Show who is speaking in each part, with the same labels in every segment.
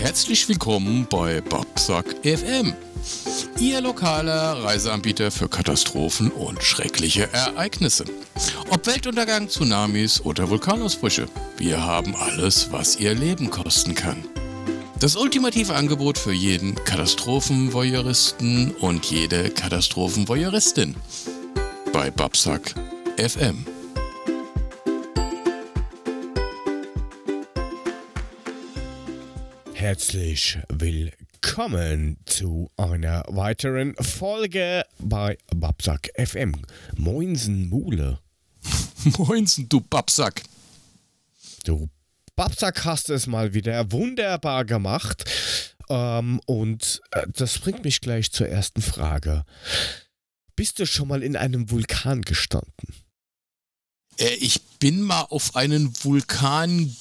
Speaker 1: Herzlich willkommen bei Babsack FM, Ihr lokaler Reiseanbieter für Katastrophen und schreckliche Ereignisse. Ob Weltuntergang, Tsunamis oder Vulkanausbrüche, wir haben alles, was Ihr Leben kosten kann. Das ultimative Angebot für jeden Katastrophenvoyeuristen und jede Katastrophenvoyeuristin bei Babsack FM.
Speaker 2: Herzlich willkommen zu einer weiteren Folge bei Babsack FM. Moinsen Mule.
Speaker 1: Moinsen, du Babsack.
Speaker 2: Du Babsack hast es mal wieder wunderbar gemacht. Ähm, und äh, das bringt mich gleich zur ersten Frage. Bist du schon mal in einem Vulkan gestanden?
Speaker 1: Äh, ich bin mal auf einen Vulkan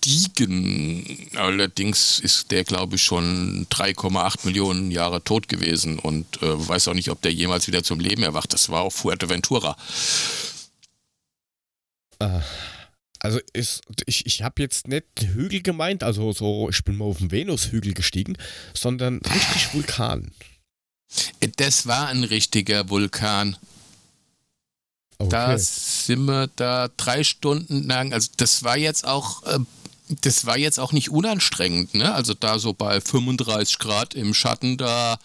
Speaker 1: gestiegen. Allerdings ist der, glaube ich, schon 3,8 Millionen Jahre tot gewesen und äh, weiß auch nicht, ob der jemals wieder zum Leben erwacht. Das war auf Fuerteventura.
Speaker 2: Äh, also ist, ich, ich habe jetzt nicht Hügel gemeint, also so, ich bin mal auf den Venushügel gestiegen, sondern richtig Vulkan.
Speaker 1: Das war ein richtiger Vulkan.
Speaker 2: Okay.
Speaker 1: Da sind wir da drei Stunden lang, also das war jetzt auch, äh, das war jetzt auch nicht unanstrengend, ne? Also da so bei 35 Grad im Schatten da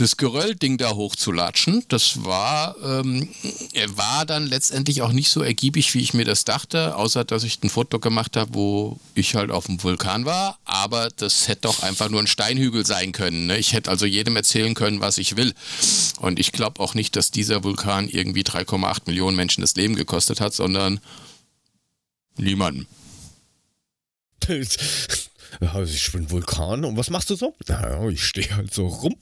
Speaker 1: das Geröllding da hochzulatschen, das war, ähm, er war dann letztendlich auch nicht so ergiebig, wie ich mir das dachte, außer dass ich ein Foto gemacht habe, wo ich halt auf dem Vulkan war, aber das hätte doch einfach nur ein Steinhügel sein können. Ne? Ich hätte also jedem erzählen können, was ich will. Und ich glaube auch nicht, dass dieser Vulkan irgendwie 3,8 Millionen Menschen das Leben gekostet hat, sondern niemanden.
Speaker 2: Also ich bin Vulkan und was machst du so? Naja, ich stehe halt so rum.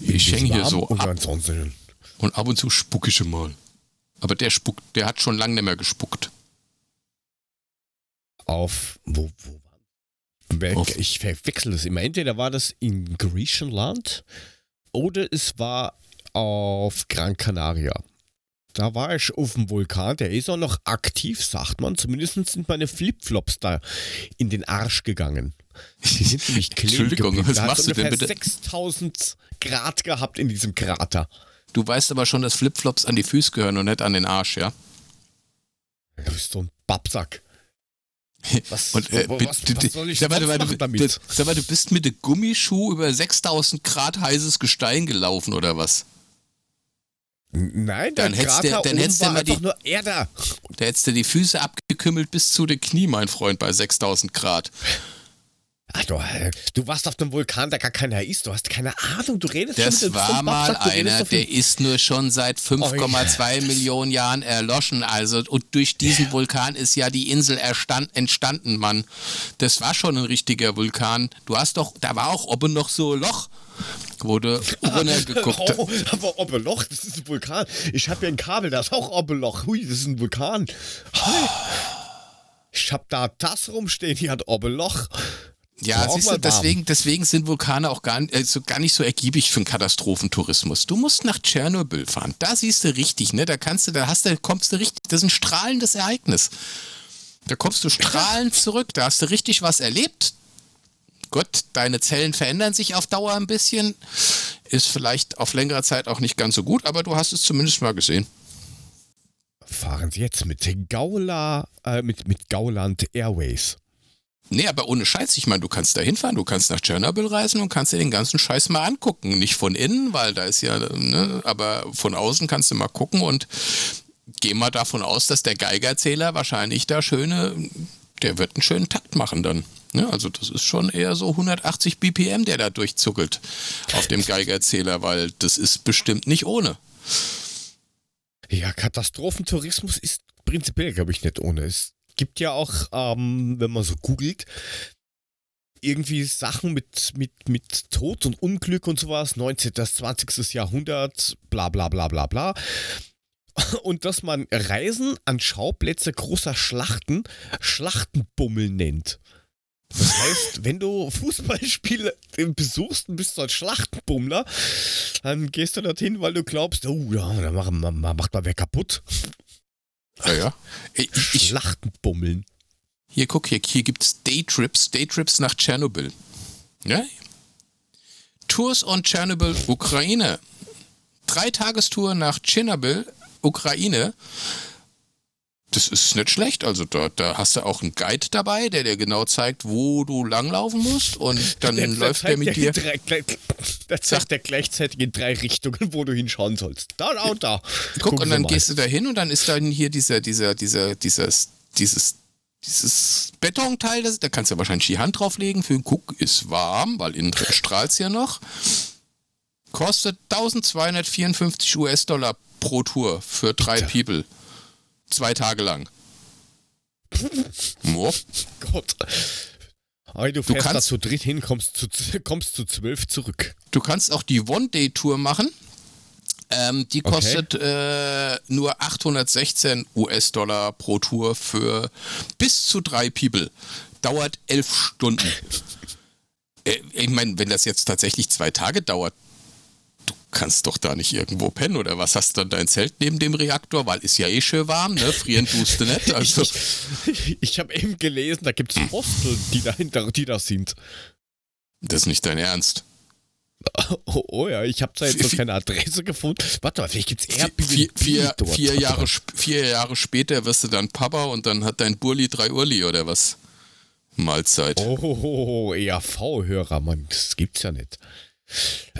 Speaker 1: Ich hänge hier so
Speaker 2: und
Speaker 1: ab
Speaker 2: ansonsten
Speaker 1: und ab und zu spucke ich mal. Aber der spuckt, der hat schon lange nicht mehr gespuckt.
Speaker 2: auf wo wo war ich verwechsel das immer. Entweder war das in Griechenland oder es war auf Gran Canaria. Da war ich auf dem Vulkan, der ist auch noch aktiv, sagt man. Zumindest sind meine Flipflops da in den Arsch gegangen. Die sind nämlich kleben
Speaker 1: Entschuldigung,
Speaker 2: geblieben.
Speaker 1: was
Speaker 2: Da
Speaker 1: machst du denn bitte?
Speaker 2: 6000 Grad gehabt in diesem Krater.
Speaker 1: Du weißt aber schon, dass Flipflops an die Füße gehören und nicht an den Arsch, ja?
Speaker 2: Du bist so ein Babsack. Was,
Speaker 1: Und, äh,
Speaker 2: was,
Speaker 1: bitte-
Speaker 2: was soll ich
Speaker 1: sag mal,
Speaker 2: machen
Speaker 1: du-
Speaker 2: damit?
Speaker 1: Sag mal, du bist mit dem Gummischuh über 6000 Grad heißes Gestein gelaufen oder was?
Speaker 2: Nein,
Speaker 1: Dann hättest du- dann hättest du mal die-
Speaker 2: einfach nur Erde.
Speaker 1: Da hättest du die Füße abgekümmelt bis zu den Knie, mein Freund, bei 6000 Grad.
Speaker 2: Ach, du, äh, du warst auf einem Vulkan, der gar keiner ist. Du hast keine Ahnung. Du redest
Speaker 1: Das
Speaker 2: schon wieder
Speaker 1: war mal
Speaker 2: Babsack,
Speaker 1: einer, der ist nur schon seit 5,2 Millionen Jahren erloschen. Also, und durch diesen Vulkan ist ja die Insel erstand, entstanden, Mann. Das war schon ein richtiger Vulkan. Du hast doch, da war auch oben noch so ein Loch, du runtergeguckt.
Speaker 2: Oh, aber Obeloch, das ist ein Vulkan. Ich habe hier ein Kabel, da ist auch Obeloch. Hui, das ist ein Vulkan. Ich habe da das rumstehen, hier hat Obeloch.
Speaker 1: Ja, siehst du, deswegen, deswegen sind Vulkane auch gar, äh, so, gar nicht so ergiebig für einen Katastrophentourismus. Du musst nach Tschernobyl fahren. Da siehst du richtig, ne? Da kannst du, da hast du, kommst du richtig, das ist ein strahlendes Ereignis. Da kommst du strahlend zurück, da hast du richtig was erlebt. Gott, deine Zellen verändern sich auf Dauer ein bisschen. Ist vielleicht auf längere Zeit auch nicht ganz so gut, aber du hast es zumindest mal gesehen.
Speaker 2: Fahren Sie jetzt mit Gaula, äh, mit, mit Gauland Airways.
Speaker 1: Nee, aber ohne Scheiß. Ich meine, du kannst da hinfahren, du kannst nach Tschernobyl reisen und kannst dir den ganzen Scheiß mal angucken. Nicht von innen, weil da ist ja, ne, aber von außen kannst du mal gucken und geh mal davon aus, dass der Geigerzähler wahrscheinlich da schöne, der wird einen schönen Takt machen dann. Ne? Also das ist schon eher so 180 BPM, der da durchzuckelt auf dem Geigerzähler, weil das ist bestimmt nicht ohne.
Speaker 2: Ja, Katastrophentourismus ist prinzipiell, glaube ich, nicht ohne. Es gibt ja auch, ähm, wenn man so googelt, irgendwie Sachen mit, mit, mit Tod und Unglück und sowas, 19. bis 20. Jahrhundert, bla bla bla bla bla. Und dass man Reisen an Schauplätze großer Schlachten Schlachtenbummel nennt. Das heißt, wenn du Fußballspiele besuchst und bist so ein Schlachtenbummler, dann gehst du dorthin, weil du glaubst, oh ja, da macht man, macht man wer kaputt.
Speaker 1: Ja, ja. Ich,
Speaker 2: Schlachtenbummeln.
Speaker 1: Hier, guck, hier, hier gibt es Daytrips, Daytrips nach Tschernobyl. Ja? Tours on Chernobyl, Ukraine. Dreitagestour nach Tschernobyl, Ukraine. Das ist nicht schlecht. Also da, da hast du auch einen Guide dabei, der dir genau zeigt, wo du langlaufen musst. Und dann der, läuft der, der mit dir.
Speaker 2: Drei, der zeigt dir gleichzeitig in drei Richtungen, wo du hinschauen sollst. Da, da und da.
Speaker 1: Guck, Gucken und dann gehst du da hin und dann ist dann hier dieser, dieser, dieser, dieses, dieses dieses Betonteil, das, da kannst du wahrscheinlich die Hand drauflegen. Für den Guck ist warm, weil innen drin strahlt es ja noch. Kostet 1254 US-Dollar pro Tour für drei Bitte. People. Zwei Tage lang.
Speaker 2: oh. Gott. Aber du, du fährst kannst, da zu dritt hin, kommst zu, kommst zu zwölf zurück.
Speaker 1: Du kannst auch die One-Day-Tour machen. Ähm, die kostet okay. äh, nur 816 US-Dollar pro Tour für bis zu drei People. Dauert elf Stunden. äh, ich meine, wenn das jetzt tatsächlich zwei Tage dauert, kannst doch da nicht irgendwo pennen oder was hast du dann dein Zelt neben dem Reaktor, weil ist ja eh schön warm, ne? Frieren tust du nicht. Also.
Speaker 2: ich, ich habe eben gelesen, da gibt es Hostel, die dahinter, die da sind.
Speaker 1: Das ist nicht dein Ernst.
Speaker 2: Oh, oh, ja, ich habe zwar jetzt noch keine Adresse gefunden. Warte mal, vielleicht gibt es Airbnb
Speaker 1: vier, vier, dort. Vier Jahre, vier Jahre später wirst du dann Papa und dann hat dein Burli drei Urli oder was? Mahlzeit.
Speaker 2: Oh, oh, oh ERV-Hörer, Mann, das gibt's ja nicht.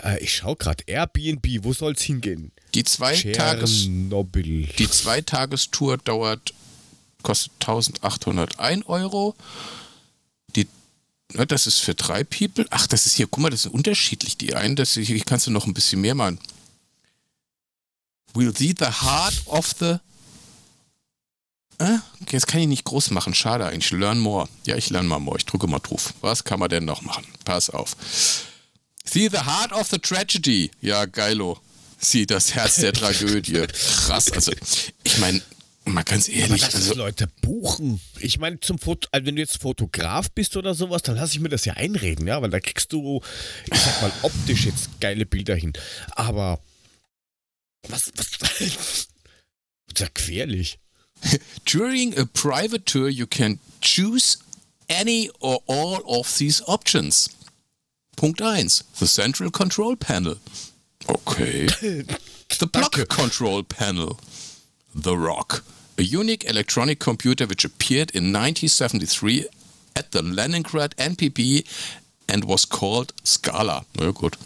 Speaker 2: Äh, ich schau gerade, Airbnb, wo soll's hingehen?
Speaker 1: Die zwei Tages Die Zweitagestour dauert, kostet 1801 Euro. Na, das ist für drei People. Ach, das ist hier, guck mal, das ist unterschiedlich. Die einen, das hier kannst du noch ein bisschen mehr machen. We'll see the heart of the. Äh? Jetzt kann ich nicht groß machen. Schade eigentlich. Learn more. Ja, ich lerne mal more. Ich drücke mal drauf. Was kann man denn noch machen? Pass auf. See the heart of the tragedy. Ja, geilo. Sieh das Herz der Tragödie. Krass. Also, ich meine, Mal ganz ehrlich.
Speaker 2: Aber also Leute buchen. Ich meine, zum Foto, also wenn du jetzt Fotograf bist oder sowas, dann lasse ich mir das ja einreden, ja, weil da kriegst du, ich sag mal, optisch jetzt geile Bilder hin. Aber was, was, das ist ja gefährlich.
Speaker 1: During a private tour, you can choose any or all of these options. Punkt 1. The Central Control Panel. Okay. The Block Control Panel. The Rock. a unique electronic computer which appeared in 1973 at the Leningrad NPB and was called Scala. Na gut.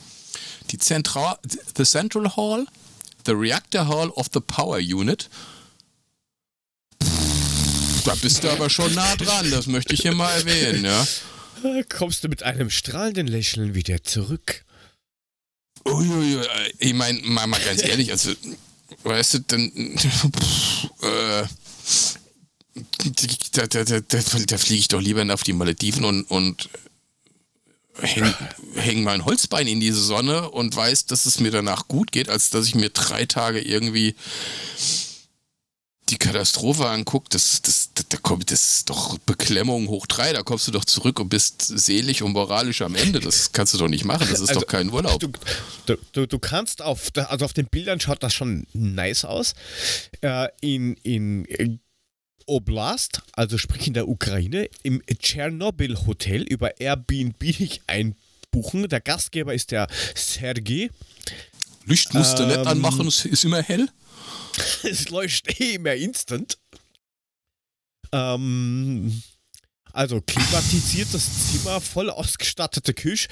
Speaker 1: Die Zentral, the Central Hall, the Reactor Hall of the Power Unit. Da bist du aber schon nah dran, das möchte ich hier mal erwähnen, ja.
Speaker 2: Kommst du mit einem strahlenden Lächeln wieder zurück?
Speaker 1: Uiuiui, ich meine, mal, mal ganz ehrlich, also weißt du, dann äh, da, da, da, da fliege ich doch lieber auf die Malediven und, und hänge häng mein Holzbein in diese Sonne und weiß, dass es mir danach gut geht, als dass ich mir drei Tage irgendwie die Katastrophe anguckt, das, das, das, da kommt, das ist doch Beklemmung hoch drei, da kommst du doch zurück und bist selig und moralisch am Ende. Das kannst du doch nicht machen, das ist also, doch kein Urlaub.
Speaker 2: Du, du, du, kannst auf, also auf den Bildern schaut das schon nice aus. Äh, in, in Oblast, also sprich in der Ukraine, im Tschernobyl Hotel über Airbnb einbuchen. Der Gastgeber ist der Sergei.
Speaker 1: Licht musst du ähm, nicht anmachen, es ist immer hell.
Speaker 2: es leuchtet eh mehr instant. Ähm, also klimatisiertes Zimmer, voll ausgestattete Küche.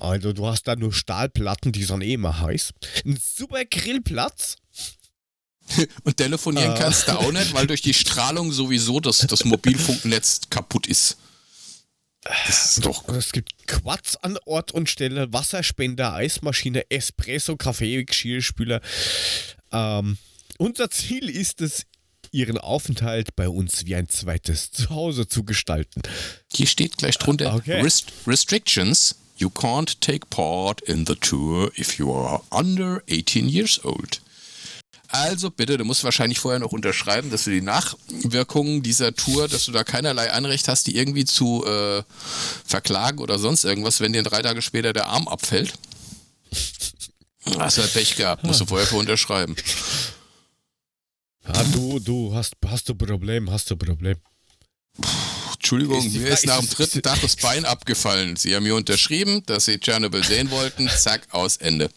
Speaker 2: Also du hast da nur Stahlplatten, die sind eh immer heiß. Ein super Grillplatz.
Speaker 1: Und telefonieren äh. kannst du auch nicht, weil durch die Strahlung sowieso das, das Mobilfunknetz kaputt ist.
Speaker 2: Das ist doch. Es gibt Quads an Ort und Stelle, Wasserspender, Eismaschine, Espresso, Kaffee, Geschirrspüler. Ähm, unser Ziel ist es, Ihren Aufenthalt bei uns wie ein zweites Zuhause zu gestalten.
Speaker 1: Hier steht gleich drunter okay. Rest Restrictions. You can't take part in the tour if you are under 18 years old. Also bitte, du musst wahrscheinlich vorher noch unterschreiben, dass du die Nachwirkungen dieser Tour, dass du da keinerlei Anrecht hast, die irgendwie zu äh, verklagen oder sonst irgendwas, wenn dir drei Tage später der Arm abfällt. Hast du halt Pech gehabt, musst du vorher vor unterschreiben.
Speaker 2: Ja, du, du hast, hast du Problem, hast du Problem.
Speaker 1: Entschuldigung, mir ist nach dem dritten Tag das Bein abgefallen. Sie haben mir unterschrieben, dass Sie Chernobyl sehen wollten. Zack, aus Ende.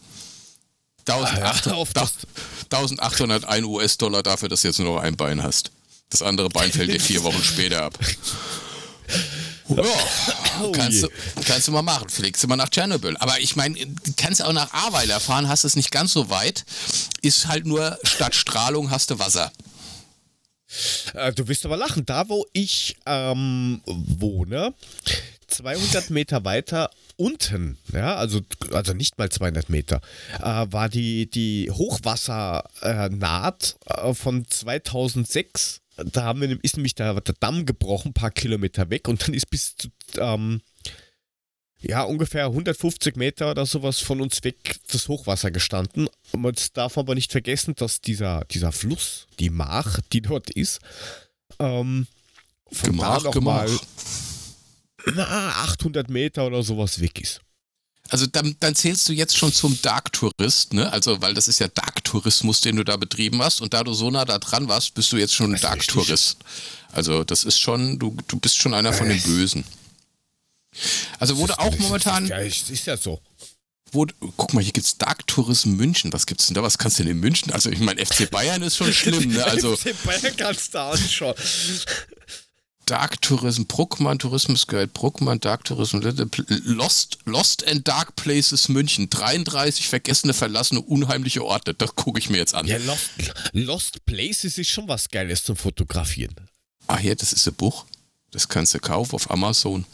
Speaker 1: 1801 US-Dollar dafür, dass du jetzt nur noch ein Bein hast. Das andere Bein fällt dir vier Wochen später ab. Ja, oh kannst, du, kannst du mal machen. Fliegst du mal nach Tschernobyl. Aber ich meine, kannst auch nach Ahrweiler fahren, hast es nicht ganz so weit. Ist halt nur statt Strahlung hast du Wasser.
Speaker 2: Äh, du wirst aber lachen. Da, wo ich ähm, wohne, 200 Meter weiter unten, ja, also, also nicht mal 200 Meter, äh, war die, die Hochwassernaht äh, von 2006 da haben wir, ist nämlich der, der Damm gebrochen, ein paar Kilometer weg und dann ist bis zu, ähm, ja, ungefähr 150 Meter oder sowas von uns weg das Hochwasser gestanden. Und man darf aber nicht vergessen, dass dieser, dieser Fluss, die Mach, die dort ist, ähm, von Gemach, da noch Gemach. mal na, 800 Meter oder sowas weg ist.
Speaker 1: Also dann, dann zählst du jetzt schon zum Dark-Tourist, ne? Also, weil das ist ja Dark-Tourismus, den du da betrieben hast. Und da du so nah da dran warst, bist du jetzt schon ein Dark-Tourist. Also, das ist schon, du, du bist schon einer von den Bösen. Also wurde auch momentan.
Speaker 2: Ja, ist ja so.
Speaker 1: Wo, guck mal, hier gibt's Dark Tourism München. Was gibt's denn da? Was kannst du denn in München? Also, ich meine, FC Bayern ist schon schlimm, ne? Also. FC Bayern kannst du anschauen. Dark Tourism, Bruckmann Tourismus Guide, Bruckmann Dark Tourism, Lost, Lost and Dark Places München, 33 vergessene, verlassene, unheimliche Orte. Das gucke ich mir jetzt an.
Speaker 2: Ja, Lost, Lost Places ist schon was Geiles zum Fotografieren.
Speaker 1: Ah ja, das ist ein Buch. Das kannst du kaufen auf Amazon.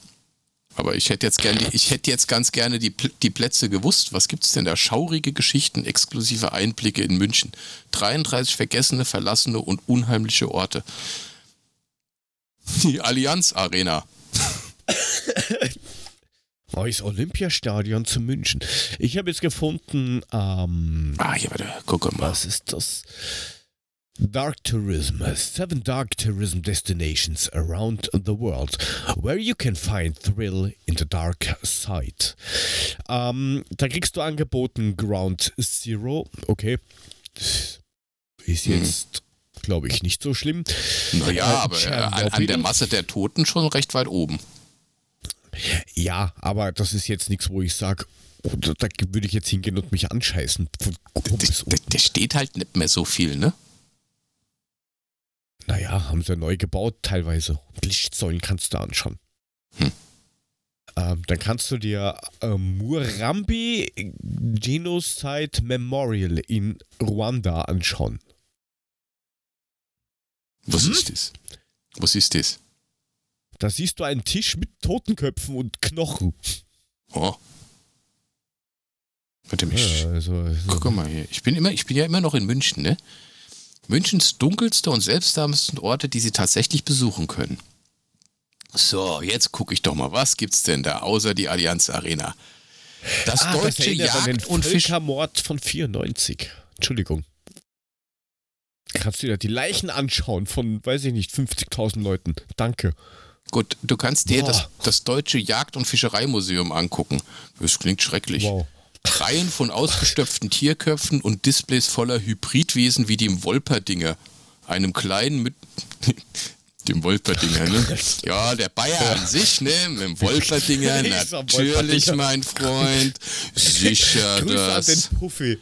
Speaker 1: Aber ich hätte jetzt gerne, ich hätte jetzt ganz gerne die, die Plätze gewusst. Was gibt es denn da? Schaurige Geschichten, exklusive Einblicke in München. 33 vergessene, verlassene und unheimliche Orte. Die Allianz Arena.
Speaker 2: Neues Olympiastadion zu München. Ich habe jetzt gefunden, ähm,
Speaker 1: Ah, hier, warte, guck mal.
Speaker 2: Was ist das? Dark Tourism. Seven Dark Tourism Destinations around the world, where you can find thrill in the dark side. Ähm, da kriegst du angeboten Ground Zero. Okay. Ist mhm. jetzt glaube ich, nicht so schlimm.
Speaker 1: Naja, äh, aber äh, an, an der Masse der Toten schon recht weit oben.
Speaker 2: Ja, aber das ist jetzt nichts, wo ich sage, oh, da, da würde ich jetzt hingehen und mich anscheißen.
Speaker 1: Der, steht halt nicht mehr so viel, ne?
Speaker 2: Naja, haben sie neu gebaut teilweise. Lichtsäulen kannst du anschauen. Hm. Ähm, dann kannst du dir äh, Murambi Genocide Memorial in Ruanda anschauen.
Speaker 1: Was hm? ist das? Was ist das?
Speaker 2: Da siehst du einen Tisch mit Totenköpfen und Knochen. Oh.
Speaker 1: Warte mich. Ja, also, also. Guck mal hier. Ich bin, immer, ich bin ja immer noch in München, ne? Münchens dunkelste und seltsamsten Orte, die Sie tatsächlich besuchen können. So, jetzt gucke ich doch mal, was gibt's denn da außer die Allianz Arena?
Speaker 2: Das ah, deutsche das Jagd und Völkermord von 94. Entschuldigung. Kannst du dir die Leichen anschauen von, weiß ich nicht, 50.000 Leuten. Danke.
Speaker 1: Gut, du kannst dir das, das Deutsche Jagd- und Fischereimuseum angucken. Das klingt schrecklich. Wow. Reihen von ausgestopften Tierköpfen und Displays voller Hybridwesen wie dem Wolperdinger. Einem kleinen mit. dem Wolperdinger, ne? Ja, der Bayer an sich, ne? Mit dem Wolperdinger, natürlich, mein Freund. Sicher Grüße das. An den Puffy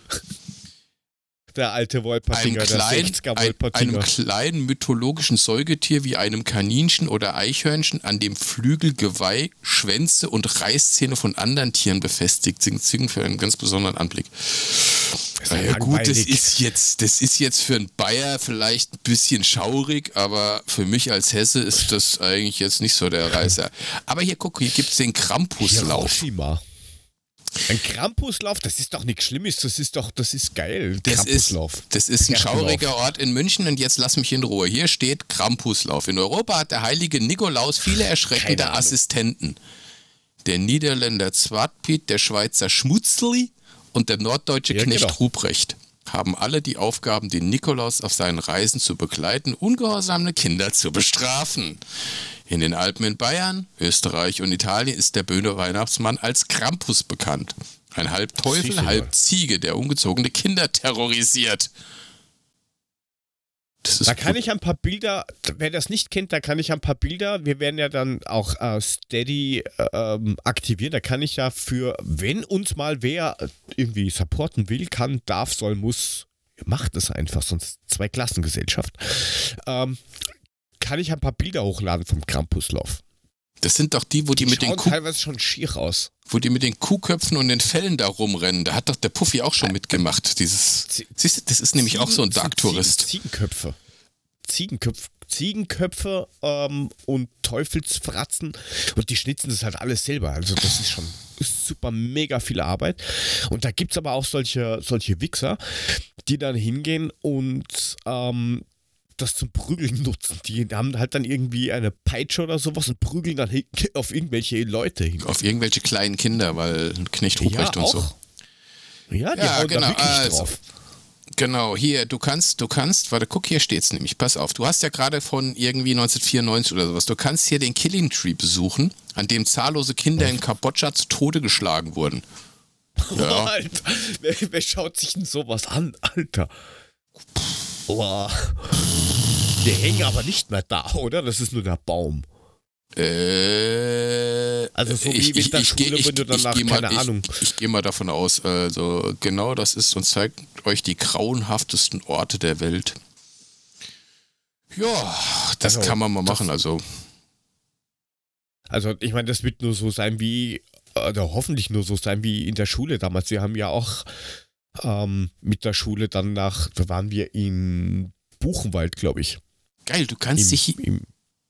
Speaker 2: der alte Wolpertinger,
Speaker 1: ein klein, der ein, Einem kleinen mythologischen Säugetier wie einem Kaninchen oder Eichhörnchen, an dem Flügel, Geweih, Schwänze und Reißzähne von anderen Tieren befestigt sind, für einen ganz besonderen Anblick. Ja, gut, das ist jetzt, das ist jetzt für einen Bayer vielleicht ein bisschen schaurig, aber für mich als Hesse ist das eigentlich jetzt nicht so der Reißer. Aber hier guck, hier gibt es den Krampuslauf. Hiroshima.
Speaker 2: Ein Krampuslauf, das ist doch nichts Schlimmes, das ist doch, das ist geil.
Speaker 1: Das Krampuslauf. Ist, das ist ein schauriger Ort in München und jetzt lass mich in Ruhe. Hier steht Krampuslauf. In Europa hat der heilige Nikolaus viele erschreckende Assistenten. Der Niederländer Zwartpiet, der Schweizer Schmutzli und der norddeutsche ja, Knecht genau. Ruprecht haben alle die Aufgaben, den Nikolaus auf seinen Reisen zu begleiten, ungehorsame Kinder zu bestrafen. In den Alpen in Bayern, Österreich und Italien ist der böhne Weihnachtsmann als Krampus bekannt. Ein halb Teufel, halb Ziege, der ungezogene Kinder terrorisiert.
Speaker 2: da kann ich ein paar Bilder, wer das nicht kennt, da kann ich ein paar Bilder, wir werden ja dann auch äh, Steady ähm, aktivieren, da kann ich ja für, wenn uns mal wer irgendwie supporten will, kann, darf, soll, muss, macht es einfach, sonst zwei Klassengesellschaft, ähm, kann ich ein paar Bilder hochladen vom Krampuslauf.
Speaker 1: Das sind doch die, wo die, die mit den
Speaker 2: Kuh teilweise schon schier aus.
Speaker 1: Wo die mit den Kuhköpfen und den Fellen da rumrennen. Da hat doch der Puffy auch schon mitgemacht. Dieses. Siehst du, das ist nämlich Ziegen, auch so ein Dark-Tourist.
Speaker 2: Ziegenköpfe. Ziegenköpfe, Ziegenköpfe ähm, und Teufelsfratzen. Und die schnitzen das halt alles selber. Also das ist schon super mega viel Arbeit. Und da gibt es aber auch solche, solche Wichser, die dann hingehen und ähm, das zum Prügeln nutzen. Die haben halt dann irgendwie eine Peitsche oder sowas und prügeln dann auf irgendwelche Leute hin.
Speaker 1: Auf irgendwelche kleinen Kinder, weil Knecht Ruprecht ja, und so.
Speaker 2: Ja, die ja, hauen genau. da wirklich also, drauf.
Speaker 1: Genau, hier, du kannst, du kannst, warte, guck, hier steht's nämlich, pass auf, du hast ja gerade von irgendwie 1994 oder sowas, du kannst hier den Killing Tree besuchen, an dem zahllose Kinder in Kambodscha zu Tode geschlagen wurden.
Speaker 2: Ja. Alter, wer, wer schaut sich denn sowas an, Alter? Boah. Die hängen aber nicht mehr da, oder? Das ist nur der Baum.
Speaker 1: Äh,
Speaker 2: also so wie
Speaker 1: ich,
Speaker 2: in der Schule,
Speaker 1: ich,
Speaker 2: wenn du danach,
Speaker 1: ich,
Speaker 2: keine
Speaker 1: mal,
Speaker 2: Ahnung.
Speaker 1: Ich, ich gehe mal davon aus, also genau das ist und zeigt euch die grauenhaftesten Orte der Welt. Ja, das also, kann man mal machen, also.
Speaker 2: Also ich meine, das wird nur so sein wie, oder hoffentlich nur so sein wie in der Schule damals. Wir haben ja auch ähm, mit der Schule dann nach, da waren wir in Buchenwald, glaube ich.
Speaker 1: Geil, du kannst
Speaker 2: Im,
Speaker 1: dich.
Speaker 2: Im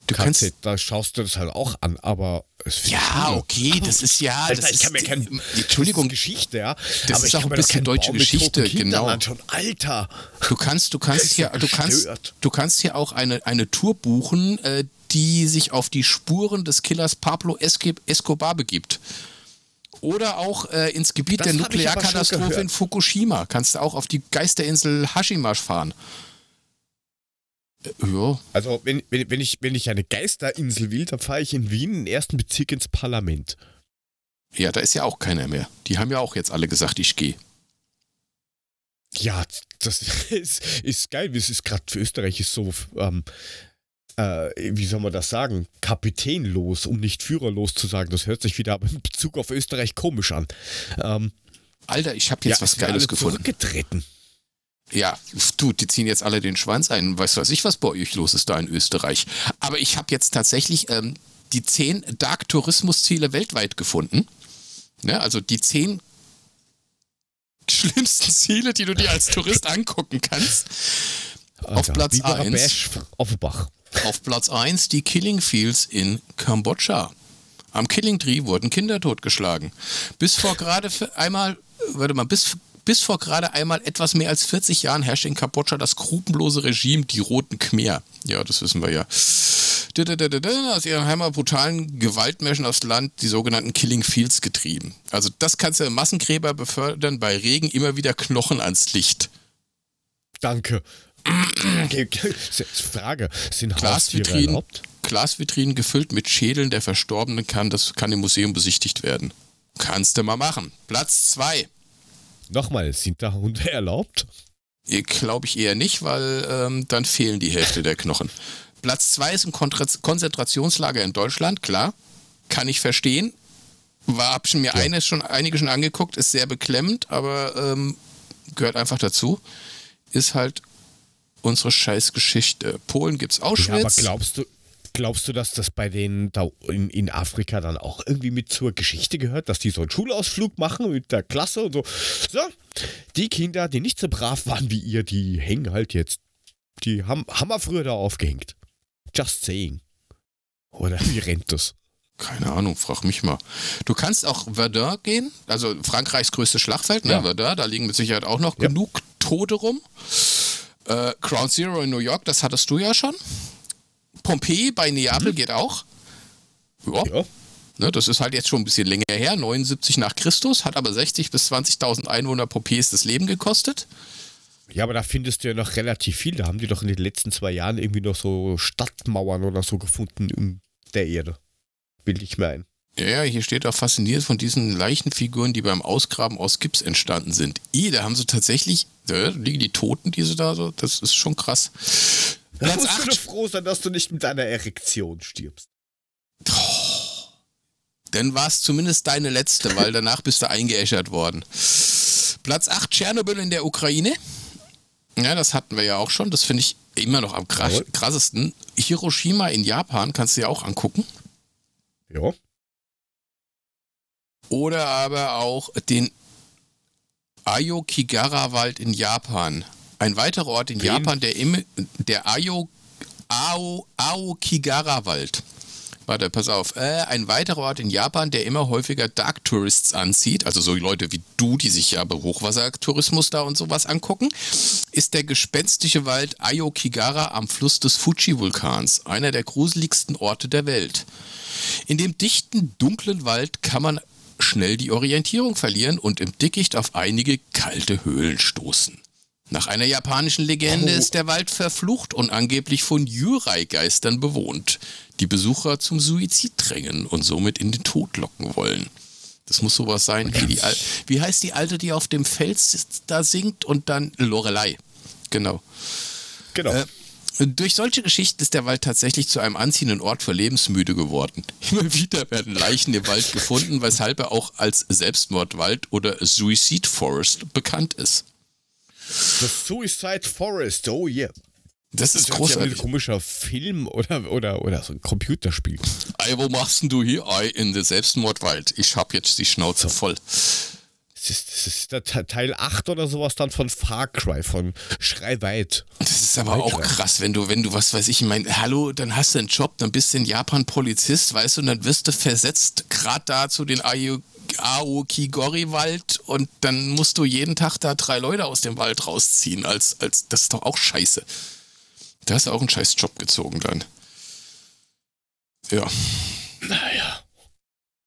Speaker 2: du KZ, kannst, da schaust du das halt auch an, aber
Speaker 1: ja, Schule. okay, das ist ja,
Speaker 2: Alter,
Speaker 1: das
Speaker 2: ich kann mir kein,
Speaker 1: Entschuldigung,
Speaker 2: Geschichte, ja.
Speaker 1: Das aber ist auch ein bisschen deutsche Geschichte, genau.
Speaker 2: Anschauen. Alter,
Speaker 1: du kannst, du kannst hier, du kannst, du kannst hier auch eine eine Tour buchen, äh, die sich auf die Spuren des Killers Pablo Escobar begibt. Oder auch äh, ins Gebiet das der Nuklearkatastrophe in Fukushima. Kannst du auch auf die Geisterinsel Hashimash fahren.
Speaker 2: Äh, ja. Also, wenn, wenn, wenn, ich, wenn ich eine Geisterinsel will, dann fahre ich in Wien, den ersten Bezirk ins Parlament.
Speaker 1: Ja, da ist ja auch keiner mehr. Die haben ja auch jetzt alle gesagt, ich gehe.
Speaker 2: Ja, das ist, ist geil. Es ist gerade für Österreich ist so ähm, äh, wie soll man das sagen, kapitänlos, um nicht führerlos zu sagen. Das hört sich wieder aber in Bezug auf Österreich komisch an. Ähm,
Speaker 1: Alter, ich habe jetzt ja, was Geiles gefunden.
Speaker 2: Zurückgetreten.
Speaker 1: Ja, du, die ziehen jetzt alle den Schwanz ein. Weißt du, weiß ich, was bei euch los ist da in Österreich. Aber ich habe jetzt tatsächlich ähm, die zehn Dark-Tourismus-Ziele weltweit gefunden. Ja, also die zehn schlimmsten Ziele, die du dir als Tourist angucken kannst. Alter, auf Platz 1.
Speaker 2: Offenbach.
Speaker 1: Auf Platz 1 die Killing Fields in Kambodscha. Am Killing Tree wurden Kinder totgeschlagen. Bis vor gerade einmal, warte mal, bis, bis vor gerade einmal etwas mehr als 40 Jahren herrschte in Kambodscha das skrupellose Regime, die Roten Khmer. Ja, das wissen wir ja. Aus ihren Heimat brutalen Gewaltmärschen aufs Land die sogenannten Killing Fields getrieben. Also das kannst du Massengräber befördern, bei Regen immer wieder Knochen ans Licht.
Speaker 2: Danke. Frage, sind
Speaker 1: Glasvitrinen, erlaubt? Glasvitrinen gefüllt mit Schädeln der Verstorbenen kann, das kann im Museum besichtigt werden. Kannst du mal machen. Platz 2.
Speaker 2: Nochmal, sind da Hunde erlaubt?
Speaker 1: Glaube ich eher nicht, weil ähm, dann fehlen die Hälfte der Knochen. Platz 2 ist ein Konzentrationslager in Deutschland, klar. Kann ich verstehen. War, hab schon mir ja. eines schon, einige schon angeguckt, ist sehr beklemmend, aber ähm, gehört einfach dazu. Ist halt unsere Scheißgeschichte. Polen gibt es Auschwitz. Ja, aber
Speaker 2: glaubst du, glaubst du, dass das bei denen da in, in Afrika dann auch irgendwie mit zur Geschichte gehört, dass die so einen Schulausflug machen mit der Klasse und so? So, die Kinder, die nicht so brav waren wie ihr, die hängen halt jetzt. Die haben, haben wir früher da aufgehängt. Just saying. Oder wie rennt das?
Speaker 1: Keine Ahnung, frag mich mal. Du kannst auch Verdun gehen, also Frankreichs größtes Schlachtfeld, ne? Ja. Verdun, da liegen mit Sicherheit auch noch ja. genug Tote rum. Äh, Ground Zero in New York, das hattest du ja schon. Pompeii bei Neapel mhm. geht auch. Ja. ja. Ne, das ist halt jetzt schon ein bisschen länger her, 79 nach Christus, hat aber 60.000 bis 20.000 Einwohner Pompeis das Leben gekostet.
Speaker 2: Ja, aber da findest du ja noch relativ viel. Da haben die doch in den letzten zwei Jahren irgendwie noch so Stadtmauern oder so gefunden in der Erde. Bilde ich mir ein.
Speaker 1: Ja, hier steht auch fasziniert von diesen Leichenfiguren, die beim Ausgraben aus Gips entstanden sind. I, da haben sie tatsächlich, da liegen die Toten, die sie da so, das ist schon krass.
Speaker 2: Da Platz musst 8. du froh sein, dass du nicht mit deiner Erektion stirbst.
Speaker 1: Oh, dann war es zumindest deine letzte, weil danach bist du eingeäschert worden. Platz 8, Tschernobyl in der Ukraine. Ja, das hatten wir ja auch schon. Das finde ich immer noch am krassesten. Hiroshima in Japan kannst du dir auch angucken.
Speaker 2: Ja.
Speaker 1: Oder aber auch den Ayokigara-Wald in Japan. Ein weiterer Ort in Wen? Japan, der, im, der Ayo, Ao, Aokigara-Wald. Warte, pass auf. Äh, ein weiterer Ort in Japan, der immer häufiger Dark Tourists anzieht, also so Leute wie du, die sich ja Hochwassertourismus da und sowas angucken, ist der gespenstische Wald Ayokigara am Fluss des Fuji-Vulkans, einer der gruseligsten Orte der Welt. In dem dichten, dunklen Wald kann man schnell die Orientierung verlieren und im Dickicht auf einige kalte Höhlen stoßen. Nach einer japanischen Legende oh. ist der Wald verflucht und angeblich von Yurai-Geistern bewohnt, die Besucher zum Suizid drängen und somit in den Tod locken wollen. Das muss sowas sein wie die Al Wie heißt die alte, die auf dem Fels da singt und dann Lorelei. Genau.
Speaker 2: Genau. Äh,
Speaker 1: durch solche Geschichten ist der Wald tatsächlich zu einem anziehenden Ort für Lebensmüde geworden. Immer wieder werden Leichen im Wald gefunden, weshalb er auch als Selbstmordwald oder Suicide Forest bekannt ist.
Speaker 2: Das Suicide Forest, oh yeah.
Speaker 1: Das, das ist großartig.
Speaker 2: ein komischer Film oder, oder, oder so ein Computerspiel.
Speaker 1: Ei, wo machst denn du hier? Ei, in der Selbstmordwald. Ich hab jetzt die Schnauze voll.
Speaker 2: Das ist, das ist der Teil 8 oder sowas dann von Far Cry, von Schrei weit.
Speaker 1: Das ist aber auch krass, wenn du, wenn du, was weiß ich, ich meine, hallo, dann hast du einen Job, dann bist du in Japan Polizist, weißt du, und dann wirst du versetzt, gerade da zu den Aokigori-Wald und dann musst du jeden Tag da drei Leute aus dem Wald rausziehen, als, als, das ist doch auch scheiße. Da hast du auch einen scheiß Job gezogen dann. Ja.
Speaker 2: Naja.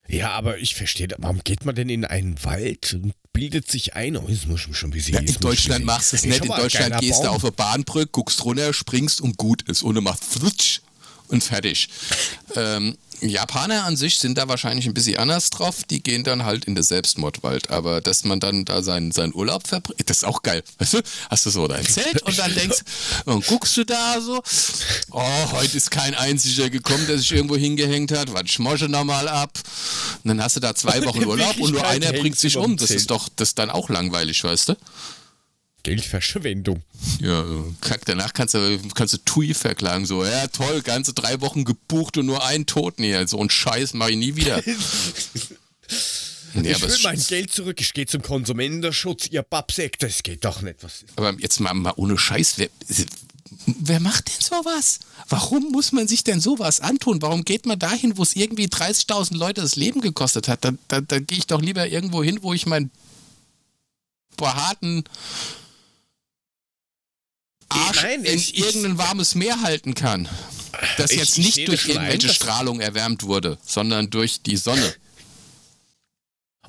Speaker 2: Ja, aber ich verstehe, warum geht man denn in einen Wald und bildet sich ein? Oh, das muss schon ein bisschen. Ja,
Speaker 1: in Deutschland machst du es nicht. In Deutschland gehst du auf eine Bahnbrücke, guckst runter, springst und gut ist. Ohne macht flutsch und fertig. ähm, Japaner an sich sind da wahrscheinlich ein bisschen anders drauf. Die gehen dann halt in den Selbstmordwald. Aber dass man dann da seinen, seinen Urlaub verbringt, das ist auch geil. Weißt du, hast du so dein Zelt und dann denkst, und guckst du da so, oh, heute ist kein einziger gekommen, der sich irgendwo hingehängt hat. Was schmosche nochmal ab. Und dann hast du da zwei Wochen Urlaub und nur einer bringt sich um. Das ist doch, das ist dann auch langweilig, weißt du?
Speaker 2: Geldverschwendung.
Speaker 1: Ja, kack, danach kannst du, kannst du Tui verklagen, so, ja toll, ganze drei Wochen gebucht und nur einen Toten hier, so ein Scheiß mache ich nie wieder.
Speaker 2: Nee, ich will mein Geld zurück, ich gehe zum Konsumentenschutz, ihr Babsäck, das geht doch nicht. Was
Speaker 1: aber jetzt mal, mal ohne Scheiß, wer, wer macht denn sowas? Warum muss man sich denn sowas antun? Warum geht man dahin, wo es irgendwie 30.000 Leute das Leben gekostet hat? Da, da, da gehe ich doch lieber irgendwo hin, wo ich meinen behaarten Arsch Nein, ich, in irgendein warmes Meer halten kann. Das ich, jetzt nicht durch irgendwelche ein, Strahlung erwärmt wurde, sondern durch die Sonne.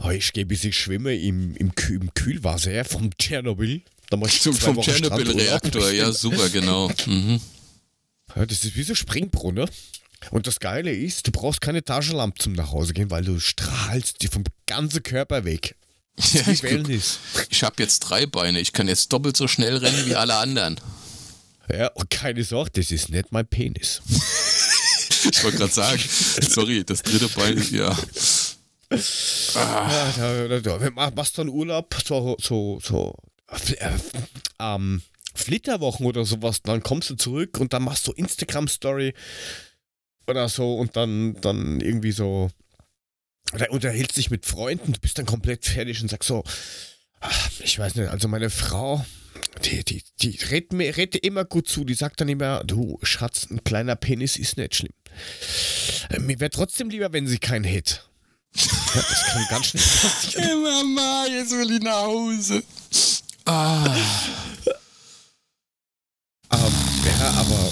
Speaker 2: Oh, ich gehe ein bisschen schwimmen im, im, im Kühlwasser vom Tschernobyl.
Speaker 1: Zum, vom Tschernobyl-Reaktor, ja, super, genau. Mhm.
Speaker 2: Ja, das ist wie so Springbrunnen. Und das Geile ist, du brauchst keine Taschenlampe zum nach Hause gehen, weil du strahlst dir vom ganzen Körper weg.
Speaker 1: Ja, ich ich habe jetzt drei Beine. Ich kann jetzt doppelt so schnell rennen wie alle anderen.
Speaker 2: Ja, und keine Sorge, das ist nicht mein Penis.
Speaker 1: ich wollte gerade sagen, sorry, das dritte Bein ist ja.
Speaker 2: Ah. Ja, da, da, da. Machst du einen Urlaub, so, so, so äh, ähm, Flitterwochen oder sowas, dann kommst du zurück und dann machst du Instagram-Story oder so und dann, dann irgendwie so oder unterhältst dich mit Freunden, du bist dann komplett fertig und sagst so, ach, ich weiß nicht, also meine Frau, die, die, die redet mir redet immer gut zu, die sagt dann immer, du Schatz, ein kleiner Penis ist nicht schlimm. Äh, mir wäre trotzdem lieber, wenn sie keinen hätte. Ja, das kann ganz schnell passieren.
Speaker 1: Hey Mama, jetzt will ich nach Hause. Ah.
Speaker 2: Um, ja, aber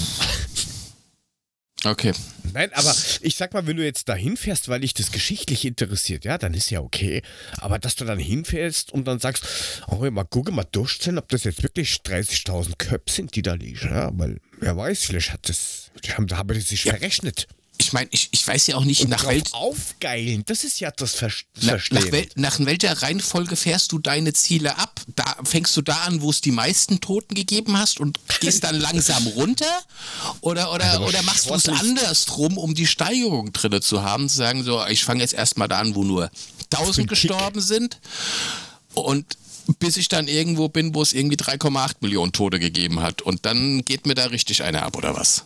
Speaker 1: Okay.
Speaker 2: Nein, aber ich sag mal, wenn du jetzt da hinfährst, weil dich das geschichtlich interessiert, ja, dann ist ja okay. Aber dass du dann hinfährst und dann sagst, oh, mal gucke mal durchzählen, ob das jetzt wirklich 30.000 Köpfe sind, die da liegen, ja, weil wer weiß, vielleicht hat das, haben, haben die sich verrechnet.
Speaker 1: Ich meine, ich, ich weiß ja auch nicht,
Speaker 2: Und
Speaker 1: nach,
Speaker 2: drauf
Speaker 1: wel,
Speaker 2: aufgeilen, das ist ja das Ver
Speaker 1: na,
Speaker 2: Verstehen.
Speaker 1: nach, wel, nach welcher Reihenfolge fährst du deine Ziele ab? Da fängst du da an, wo es die meisten Toten gegeben hast und gehst dann langsam runter? Oder, oder,
Speaker 2: Also,
Speaker 1: oder machst du es andersrum, um die Steigerung drinne zu haben? Zu sagen, so, ich fange jetzt erstmal da an, wo nur 1000
Speaker 2: Für den Kick.
Speaker 1: gestorben sind und bis ich dann irgendwo bin, wo es irgendwie 3,8 Millionen Tote gegeben hat. Und dann geht mir da richtig einer ab, oder was?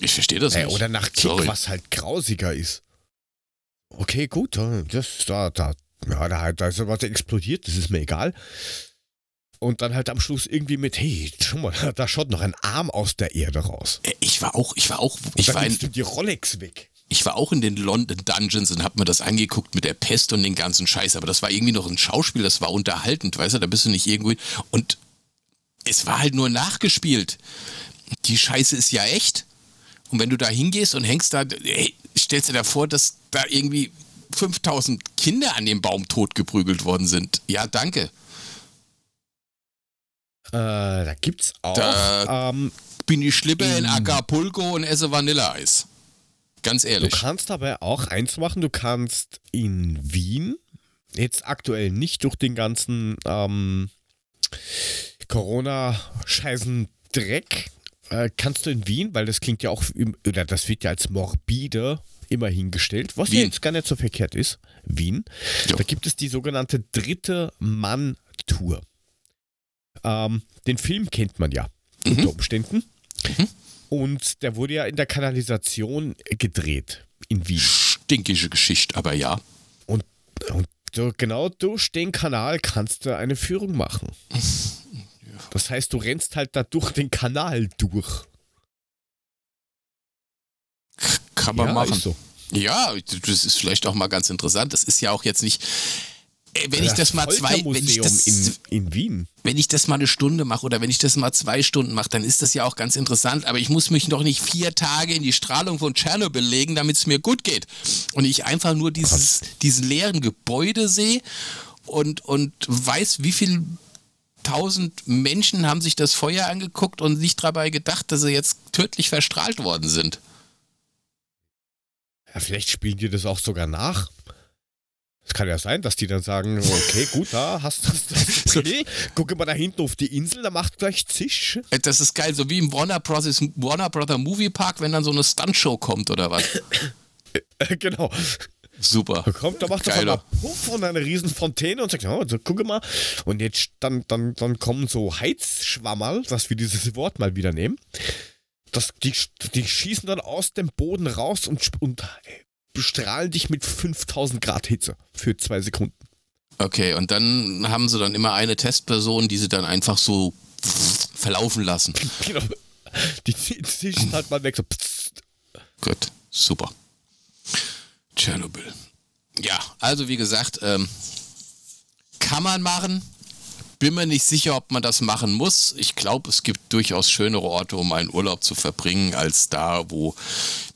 Speaker 1: Ich verstehe das
Speaker 2: Äh,
Speaker 1: nicht.
Speaker 2: oder nach Kick,
Speaker 1: Sorry.
Speaker 2: was halt grausiger ist. Okay, gut, da- das, da, da, ja, da, da ist was explodiert, das ist mir egal. Und dann halt am Schluss irgendwie mit, hey, schau mal, da schaut noch ein Arm aus der Erde raus.
Speaker 1: Äh, Ich war auch, ich war auch,
Speaker 2: Und
Speaker 1: ich
Speaker 2: dann
Speaker 1: war in,
Speaker 2: du die Rolex weg.
Speaker 1: ich war auch in den London Dungeons und hab mir das angeguckt mit der Pest und den ganzen Scheiß, aber das war irgendwie noch ein Schauspiel, das war unterhaltend, weißt du, da bist du nicht irgendwo und es war halt nur nachgespielt. Die Scheiße ist ja echt. Und wenn du da hingehst und hängst da, ey, stellst dir da vor, dass da irgendwie 5000 Kinder an dem Baum totgeprügelt worden sind. Ja, danke.
Speaker 2: Äh, da gibt's auch.
Speaker 1: Da-
Speaker 2: ähm,
Speaker 1: Bin ich Schlippe in
Speaker 2: Mm.
Speaker 1: Acapulco und esse Vanilleeis. Ganz
Speaker 2: du
Speaker 1: ehrlich.
Speaker 2: kannst aber auch eins machen, du kannst in Wien, jetzt aktuell nicht durch den ganzen ähm, Corona-Scheißen Dreck, äh, kannst du in Wien, weil das klingt ja auch, im- oder das wird ja als morbide immer hingestellt, was
Speaker 1: Wien.
Speaker 2: jetzt gar nicht so verkehrt ist, Wien.
Speaker 1: Ja.
Speaker 2: Da gibt es die sogenannte dritte Mann-Tour. Ähm, den Film kennt man ja
Speaker 1: Mhm.
Speaker 2: unter Umständen.
Speaker 1: Mhm.
Speaker 2: Und der wurde ja in der Kanalisation gedreht in Wien.
Speaker 1: Stinkige Geschichte, aber ja.
Speaker 2: Und, und so genau durch den Kanal kannst du eine Führung machen. Das heißt, du rennst halt da durch den Kanal durch.
Speaker 1: Kann man
Speaker 2: ja,
Speaker 1: machen.
Speaker 2: so.
Speaker 1: Ja, das ist vielleicht auch mal ganz interessant. Das ist ja auch jetzt nicht. Äh, Wenn ich das mal zwei, wenn ich das,
Speaker 2: in, in Wien.
Speaker 1: wenn ich das mal eine Stunde mache oder wenn ich das mal zwei Stunden mache, dann ist das ja auch ganz interessant. Aber ich muss mich doch nicht vier Tage in die Strahlung von Tschernobyl legen, damit es mir gut geht. Und ich einfach nur dieses, diesen leeren Gebäude sehe und, und weiß, wie viel tausend Menschen haben sich das Feuer angeguckt und nicht dabei gedacht, dass sie jetzt tödlich verstrahlt worden sind.
Speaker 2: Ja, vielleicht spielen die das auch sogar nach. Es kann ja sein, dass die dann sagen, okay, gut, da hast du das, Brill. Gucke mal da hinten auf die Insel, da macht gleich Zisch.
Speaker 1: Äh, Das ist geil, so wie im Warner Bros. Warner Brother Movie Park, wenn dann so eine Stuntshow kommt oder was.
Speaker 2: genau.
Speaker 1: Super.
Speaker 2: Da kommt, da macht
Speaker 1: Geiler.
Speaker 2: einmal Puff und eine riesen Fontäne und sagt, oh, so, gucke mal. Und jetzt dann, dann, dann kommen so Heizschwammerl, dass wir dieses Wort mal wieder nehmen. Das, die, die schießen dann aus dem Boden raus und, und bestrahlen dich mit 5000 Grad Hitze für zwei Sekunden.
Speaker 1: Okay, und dann haben sie dann immer eine Testperson, die sie dann einfach so verlaufen lassen.
Speaker 2: Genau. Die zischen halt mal weg. So.
Speaker 1: Gut, super. Tschernobyl. Ja, also wie gesagt, ähm, kann man machen. Bin mir nicht sicher, ob man das machen muss. Ich glaube, es gibt durchaus schönere Orte, um einen Urlaub zu verbringen, als da, wo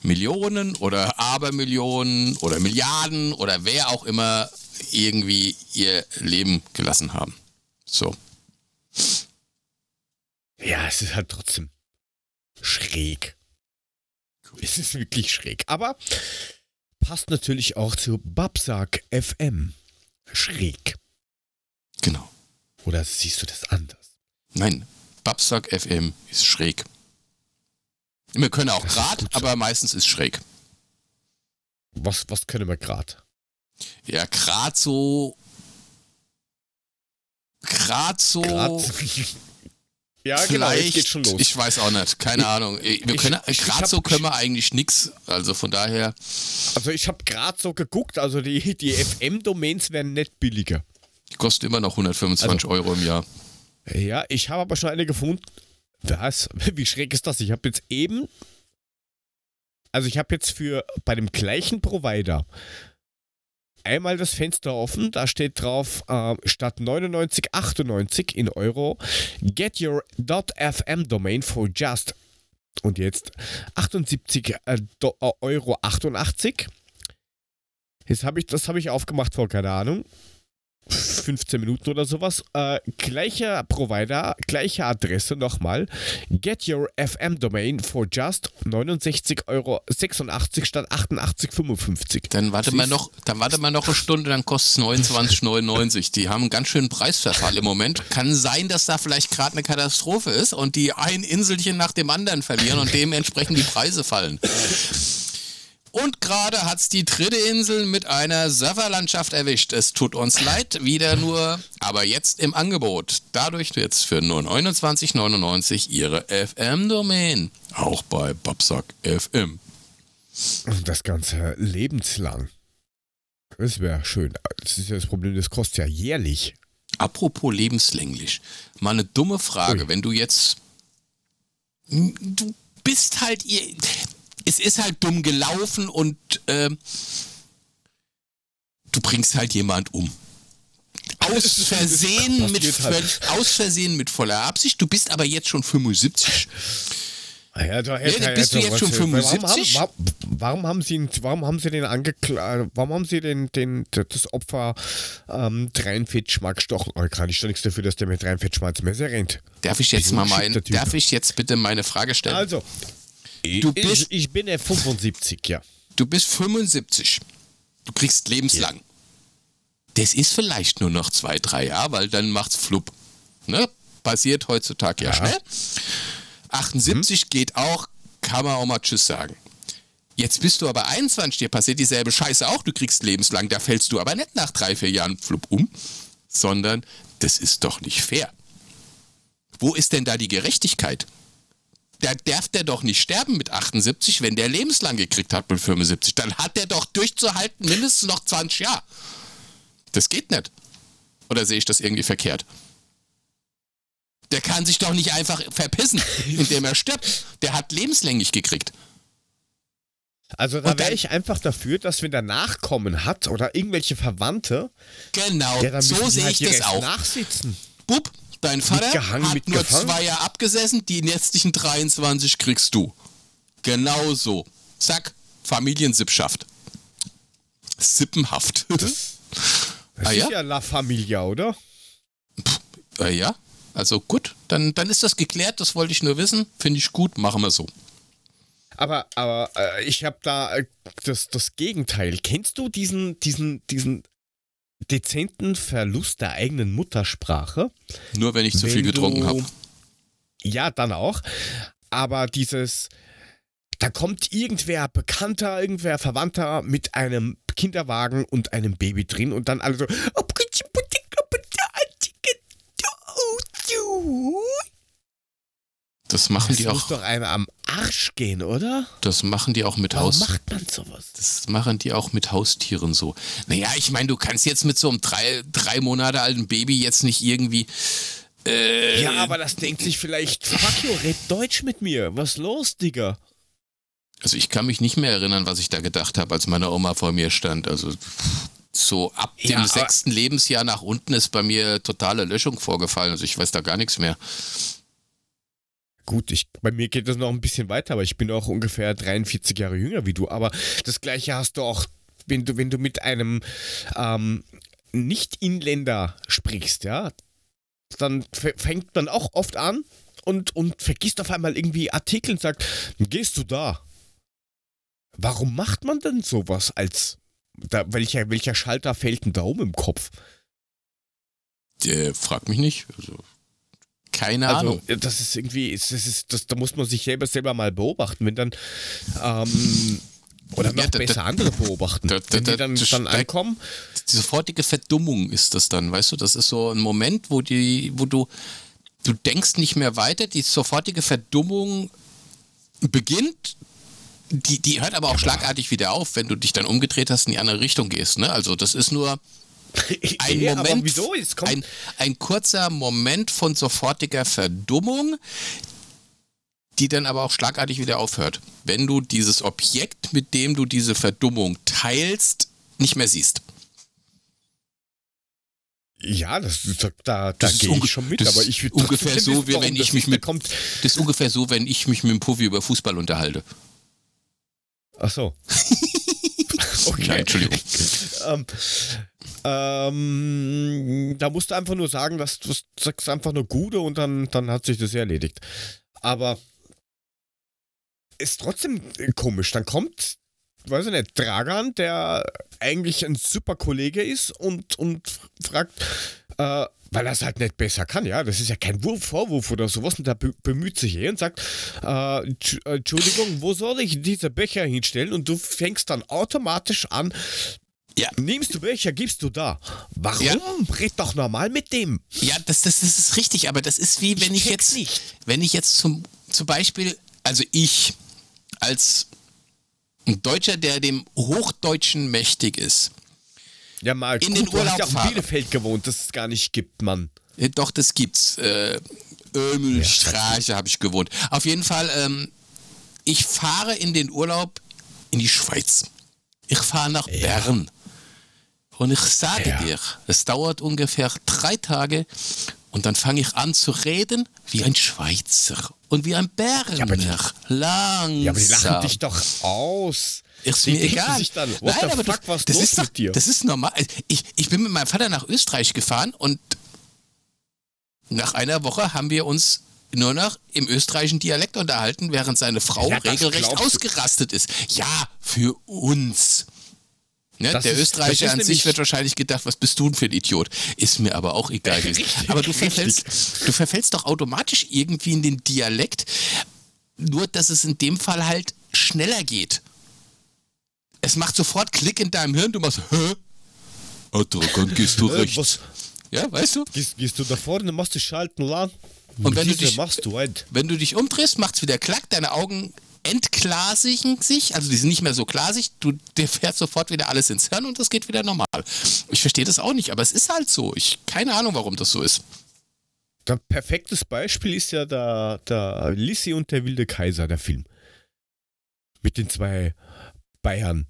Speaker 1: Millionen oder Abermillionen oder Milliarden oder wer auch immer irgendwie ihr Leben gelassen haben. So.
Speaker 2: Ja, es ist halt trotzdem schräg. Es ist wirklich schräg. Aber passt natürlich auch zu Babsack FM. Schräg.
Speaker 1: Genau.
Speaker 2: Oder siehst du das anders?
Speaker 1: Nein, Babsack FM ist schräg. Wir können auch grad, aber meistens ist schräg.
Speaker 2: Was, was können wir gerade?
Speaker 1: Ja, grad so. Grad so.
Speaker 2: Ja, genau,
Speaker 1: vielleicht.
Speaker 2: geht's schon los.
Speaker 1: Ich weiß auch nicht. Keine Ahnung. Wir können,
Speaker 2: hab-
Speaker 1: so können wir eigentlich nix. Also von daher.
Speaker 2: also ich habe gerade so geguckt, also die, die FM-Domains werden nicht billiger.
Speaker 1: Kostet immer noch 125
Speaker 2: Also-
Speaker 1: Euro im Jahr.
Speaker 2: Ja, ich habe aber schon eine gefunden. Was? Wie schräg ist das? Ich habe jetzt eben. Also ich habe jetzt für bei dem gleichen Provider einmal das Fenster offen. Da steht drauf, äh, statt 99,98 in Euro, get your .fm domain for just und jetzt 78 äh, äh, Euro 88. Jetzt habe ich, das habe ich aufgemacht vor, keine Ahnung, 15 Minuten oder sowas. Äh, gleicher Provider, gleiche Adresse nochmal. Get your FM Domain for just 69,86 Euro statt 88,55.
Speaker 1: Dann warte mal noch, dann warte mal noch eine Stunde, dann kostet es 29,99. Die haben einen ganz schönen Preisverfall im Moment. Kann sein, dass da vielleicht gerade eine Katastrophe ist und die ein Inselchen nach dem anderen verlieren und dementsprechend die Preise fallen. Und gerade hat es die dritte Insel mit einer Serverlandschaft erwischt. Es tut uns leid, wieder nur, aber jetzt im Angebot. Dadurch jetzt für nur 29,99 Ihre FM-Domain. Auch bei Babsack FM.
Speaker 2: Und das Ganze lebenslang. Das wäre schön. Das ist ja das Problem, das kostet ja jährlich.
Speaker 1: Apropos lebenslänglich. Mal eine dumme Frage. Ui. Wenn du jetzt. Du bist halt es ist halt dumm gelaufen und äh, du bringst halt jemand um. Aus Versehen, mit, halt. aus Versehen mit voller Absicht. Du bist aber jetzt schon 75.
Speaker 2: Ah ja, ja, bist du jetzt schon 75? Warum, warum, haben Sie, warum haben Sie den angeklagt, warum haben Sie den, den, das Opfer ähm, 43 Mark gestochen? Oh, kann ich doch nichts dafür, dass der mit 43 Mal ins Messer rennt.
Speaker 1: Darf ich jetzt mal mein, darf ich jetzt bitte meine Frage stellen?
Speaker 2: Also, Du bist, ich, ich bin ja 75, ja.
Speaker 1: Du bist 75. Du kriegst lebenslang. Ja. Das ist vielleicht nur noch zwei, drei Jahre, weil dann macht's flupp. Ne? Passiert heutzutage ja, ja schnell. 78 mhm. geht auch, kann man auch mal Tschüss sagen. Jetzt bist du aber 21, dir passiert dieselbe Scheiße auch, du kriegst lebenslang, da fällst du aber nicht nach drei, vier Jahren flupp um, sondern das ist doch nicht fair. Wo ist denn da die Gerechtigkeit? Da darf der doch nicht sterben mit 78, wenn der lebenslang gekriegt hat mit 75. Dann hat der doch durchzuhalten mindestens noch 20 Jahre. Das geht nicht. Oder sehe ich das irgendwie verkehrt? Der kann sich doch nicht einfach verpissen, indem er stirbt. Der hat lebenslänglich gekriegt.
Speaker 2: Also da wäre ich einfach dafür, dass wenn der Nachkommen hat oder irgendwelche Verwandte,
Speaker 1: genau, so sehe halt ich das auch.
Speaker 2: Nachsitzen.
Speaker 1: Bub, Dein Vater mitgehangen, hat nur zwei Jahre abgesessen, die letztlichen 23 kriegst du. Genau so. Zack, Familiensippschaft. Sippenhaft.
Speaker 2: Das, das ah, ist ja? ja La Familia, oder?
Speaker 1: Pff, äh, ja, also gut, dann, dann ist das geklärt, das wollte ich nur wissen. Finde ich gut, machen wir so.
Speaker 2: Aber, aber äh, ich habe da äh, das, das Gegenteil. Kennst du diesen, diesen, diesen dezenten Verlust der eigenen Muttersprache.
Speaker 1: Nur wenn ich zu viel getrunken habe.
Speaker 2: Ja, dann auch. Aber dieses, da kommt irgendwer Bekannter, irgendwer Verwandter mit einem Kinderwagen und einem Baby drin und dann alle so.
Speaker 1: Das machen das die auch. Das
Speaker 2: muss doch einer am Arsch gehen, oder?
Speaker 1: Das machen die auch mit
Speaker 2: Warum macht man sowas?
Speaker 1: Das machen die auch mit Haustieren so. Naja, ich meine, du kannst jetzt mit so einem drei, drei Monate alten Baby jetzt nicht irgendwie. Äh,
Speaker 2: ja, aber das denkt sich vielleicht, fuck you, red Deutsch mit mir. Was los, Digga?
Speaker 1: Also ich kann mich nicht mehr erinnern, was ich da gedacht habe, als meine Oma vor mir stand. Also so ab dem ja, sechsten Lebensjahr nach unten ist bei mir totale Löschung vorgefallen. Also ich weiß da gar nichts mehr.
Speaker 2: Gut, ich, bei mir geht das noch ein bisschen weiter, aber ich bin auch ungefähr 43 Jahre jünger wie du. Aber das gleiche hast du auch, wenn du, wenn du mit einem ähm, Nicht-Inländer sprichst, ja, dann fängt man auch oft an und, und vergisst auf einmal irgendwie Artikel und sagt, gehst du da? Warum macht man denn sowas als, da, welcher, welcher Schalter fällt denn da um im Kopf?
Speaker 1: Der fragt mich nicht. Also keine also, Ahnung.
Speaker 2: Das ist irgendwie, das ist, das, da muss man sich selber, selber mal beobachten, wenn dann ähm, oder noch ja, da, besser da, andere beobachten. Da, wenn die dann, dann ankommen.
Speaker 1: Die sofortige Verdummung ist das dann, weißt du? Das ist so ein Moment, wo die, wo du, du denkst nicht mehr weiter, die sofortige Verdummung beginnt. Die, die hört aber auch ja, schlagartig wieder auf, wenn du dich dann umgedreht hast und in die andere Richtung gehst. Ne? Also das ist nur, ein ja, Moment, wieso? Ein, ein kurzer Moment von sofortiger Verdummung, die dann aber auch schlagartig wieder aufhört. Wenn du dieses Objekt, mit dem du diese Verdummung teilst, nicht mehr siehst.
Speaker 2: Ja, das, da, da gehe ich schon mit,
Speaker 1: aber ich würde ungefähr so, wie wenn ich mich mit kommt. Das ist ungefähr so, wenn ich mich mit dem Puffy über Fußball unterhalte.
Speaker 2: Ach so.
Speaker 1: okay, Nein, Entschuldigung.
Speaker 2: ähm, Ähm, da musst du einfach nur sagen, dass du sagst einfach nur Gute und dann, dann hat sich das erledigt. Aber ist trotzdem komisch. Dann kommt, weiß ich nicht, Dragan, der eigentlich ein super Kollege ist und, und fragt, äh, weil er es halt nicht besser kann, ja. Das ist ja kein Vorwurf oder sowas. Und der bemüht sich eh und sagt, äh, Entschuldigung, wo soll ich diese Becher hinstellen? Und du fängst dann automatisch an, ja. Nimmst du Becher, gibst du da. Warum? Ja. Red doch normal mit dem.
Speaker 1: Ja, das, das, das ist richtig, aber das ist wie, wenn ich, ich jetzt, nicht. wenn ich jetzt zum, zum Beispiel, also ich als ein Deutscher, der dem Hochdeutschen mächtig ist,
Speaker 2: ja, mal. In gut, den Urlaub du hast ja in Bielefeld gewohnt, das es gar nicht gibt, Mann.
Speaker 1: Ja, doch, das gibt's. Äh, Ömelstraße ja, habe ich gewohnt. Auf jeden Fall, ähm, ich fahre in den Urlaub in die Schweiz. Ich fahre nach ja. Bern. Und ich sage ja. dir, es dauert ungefähr drei Tage und dann fange ich an zu reden wie ein Schweizer und wie ein Berner. Ja, Langsam. Ja,
Speaker 2: aber die lachen dich doch aus.
Speaker 1: Ist mir egal.
Speaker 2: Dann, Nein, aber fuck, das los ist doch, dir?
Speaker 1: Das ist normal. Ich, ich bin mit meinem Vater nach Österreich gefahren und nach einer Woche haben wir uns nur noch im österreichischen Dialekt unterhalten, während seine Frau ja, regelrecht ausgerastet ist. Ja, für uns. Ne, der ist, Österreicher an sich wird wahrscheinlich gedacht, was bist du denn für ein Idiot? Ist mir aber auch egal gewesen. aber du verfällst, du verfällst doch automatisch irgendwie in den Dialekt, nur dass es in dem Fall halt schneller geht es macht sofort Klick in deinem Hirn, du machst, hä? Autokon, gehst du rechts. Was? Ja, weißt du?
Speaker 2: Gehst, gehst du da vorne, machst du Schalten lang.
Speaker 1: Und wenn du, dich, machst du ein. wenn du dich umdrehst, macht es wieder Klack, deine Augen entglasigen sich, also die sind nicht mehr so glasig, du, dir fährt sofort wieder alles ins Hirn und das geht wieder normal. Ich verstehe das auch nicht, aber es ist halt so. Ich keine Ahnung, warum das so ist.
Speaker 2: Ein perfektes Beispiel ist ja der, der Lissi und der wilde Kaiser, der Film. Mit den zwei Bayern.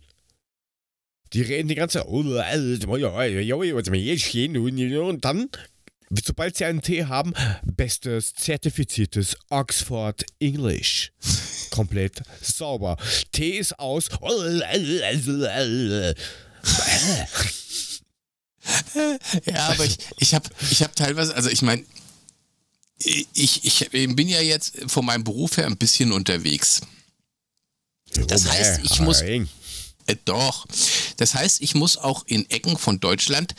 Speaker 2: Die reden die ganze Zeit. Und dann, sobald sie einen Tee haben, bestes zertifiziertes Oxford English. Komplett sauber. Tee ist aus.
Speaker 1: ja, aber ich, ich habe ich hab teilweise, also ich meine, ich, ich bin ja jetzt von meinem Beruf her ein bisschen unterwegs. Das heißt, ich muss. Äh, doch. Das heißt, ich muss auch in Ecken von Deutschland,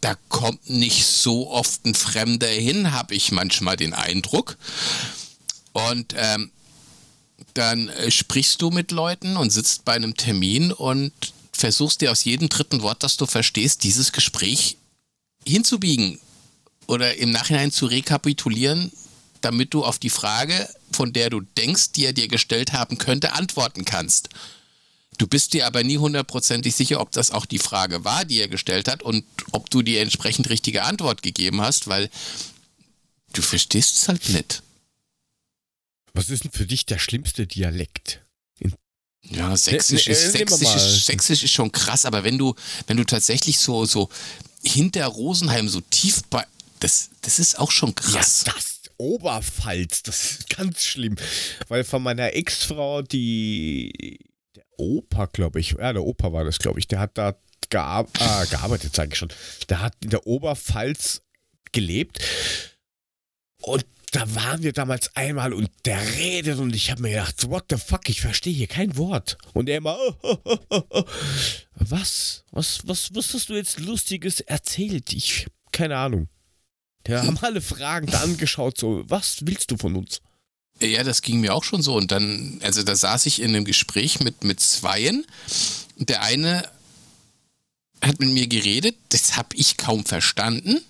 Speaker 1: da kommt nicht so oft ein Fremder hin, habe ich manchmal den Eindruck. Und ähm, dann äh, sprichst du mit Leuten und sitzt bei einem Termin und versuchst dir aus jedem dritten Wort, das du verstehst, dieses Gespräch hinzubiegen oder im Nachhinein zu rekapitulieren, damit du auf die Frage, von der du denkst, die er dir gestellt haben könnte, antworten kannst. Du bist dir aber nie hundertprozentig sicher, ob das auch die Frage war, die er gestellt hat und ob du die entsprechend richtige Antwort gegeben hast, weil du verstehst es halt nicht.
Speaker 2: Was ist denn für dich der schlimmste Dialekt?
Speaker 1: ja, Sächsisch, ne, ne, ist, Sächsisch, ist, Sächsisch ist schon krass, aber wenn du, wenn du tatsächlich so, so hinter Rosenheim so tief bei. Das, das ist auch schon krass.
Speaker 2: Ja, das Oberpfalz, das ist ganz schlimm. Weil von meiner Ex-Frau, die Opa, glaube ich, ja, der Opa war das, glaube ich, der hat da gear äh, gearbeitet, sage ich schon. Der hat in der Oberpfalz gelebt und da waren wir damals einmal und der redet und ich habe mir gedacht, what the fuck, ich verstehe hier kein Wort. Und er immer, oh, oh, oh, oh. was, was, was, was hast du jetzt Lustiges erzählt? Ich, keine Ahnung. Wir haben alle Fragen angeschaut, so, was willst du von uns?
Speaker 1: Ja, das ging mir auch schon so. Und dann, also da saß ich in einem Gespräch mit, mit Zweien. Der eine hat mit mir geredet, das habe ich kaum verstanden.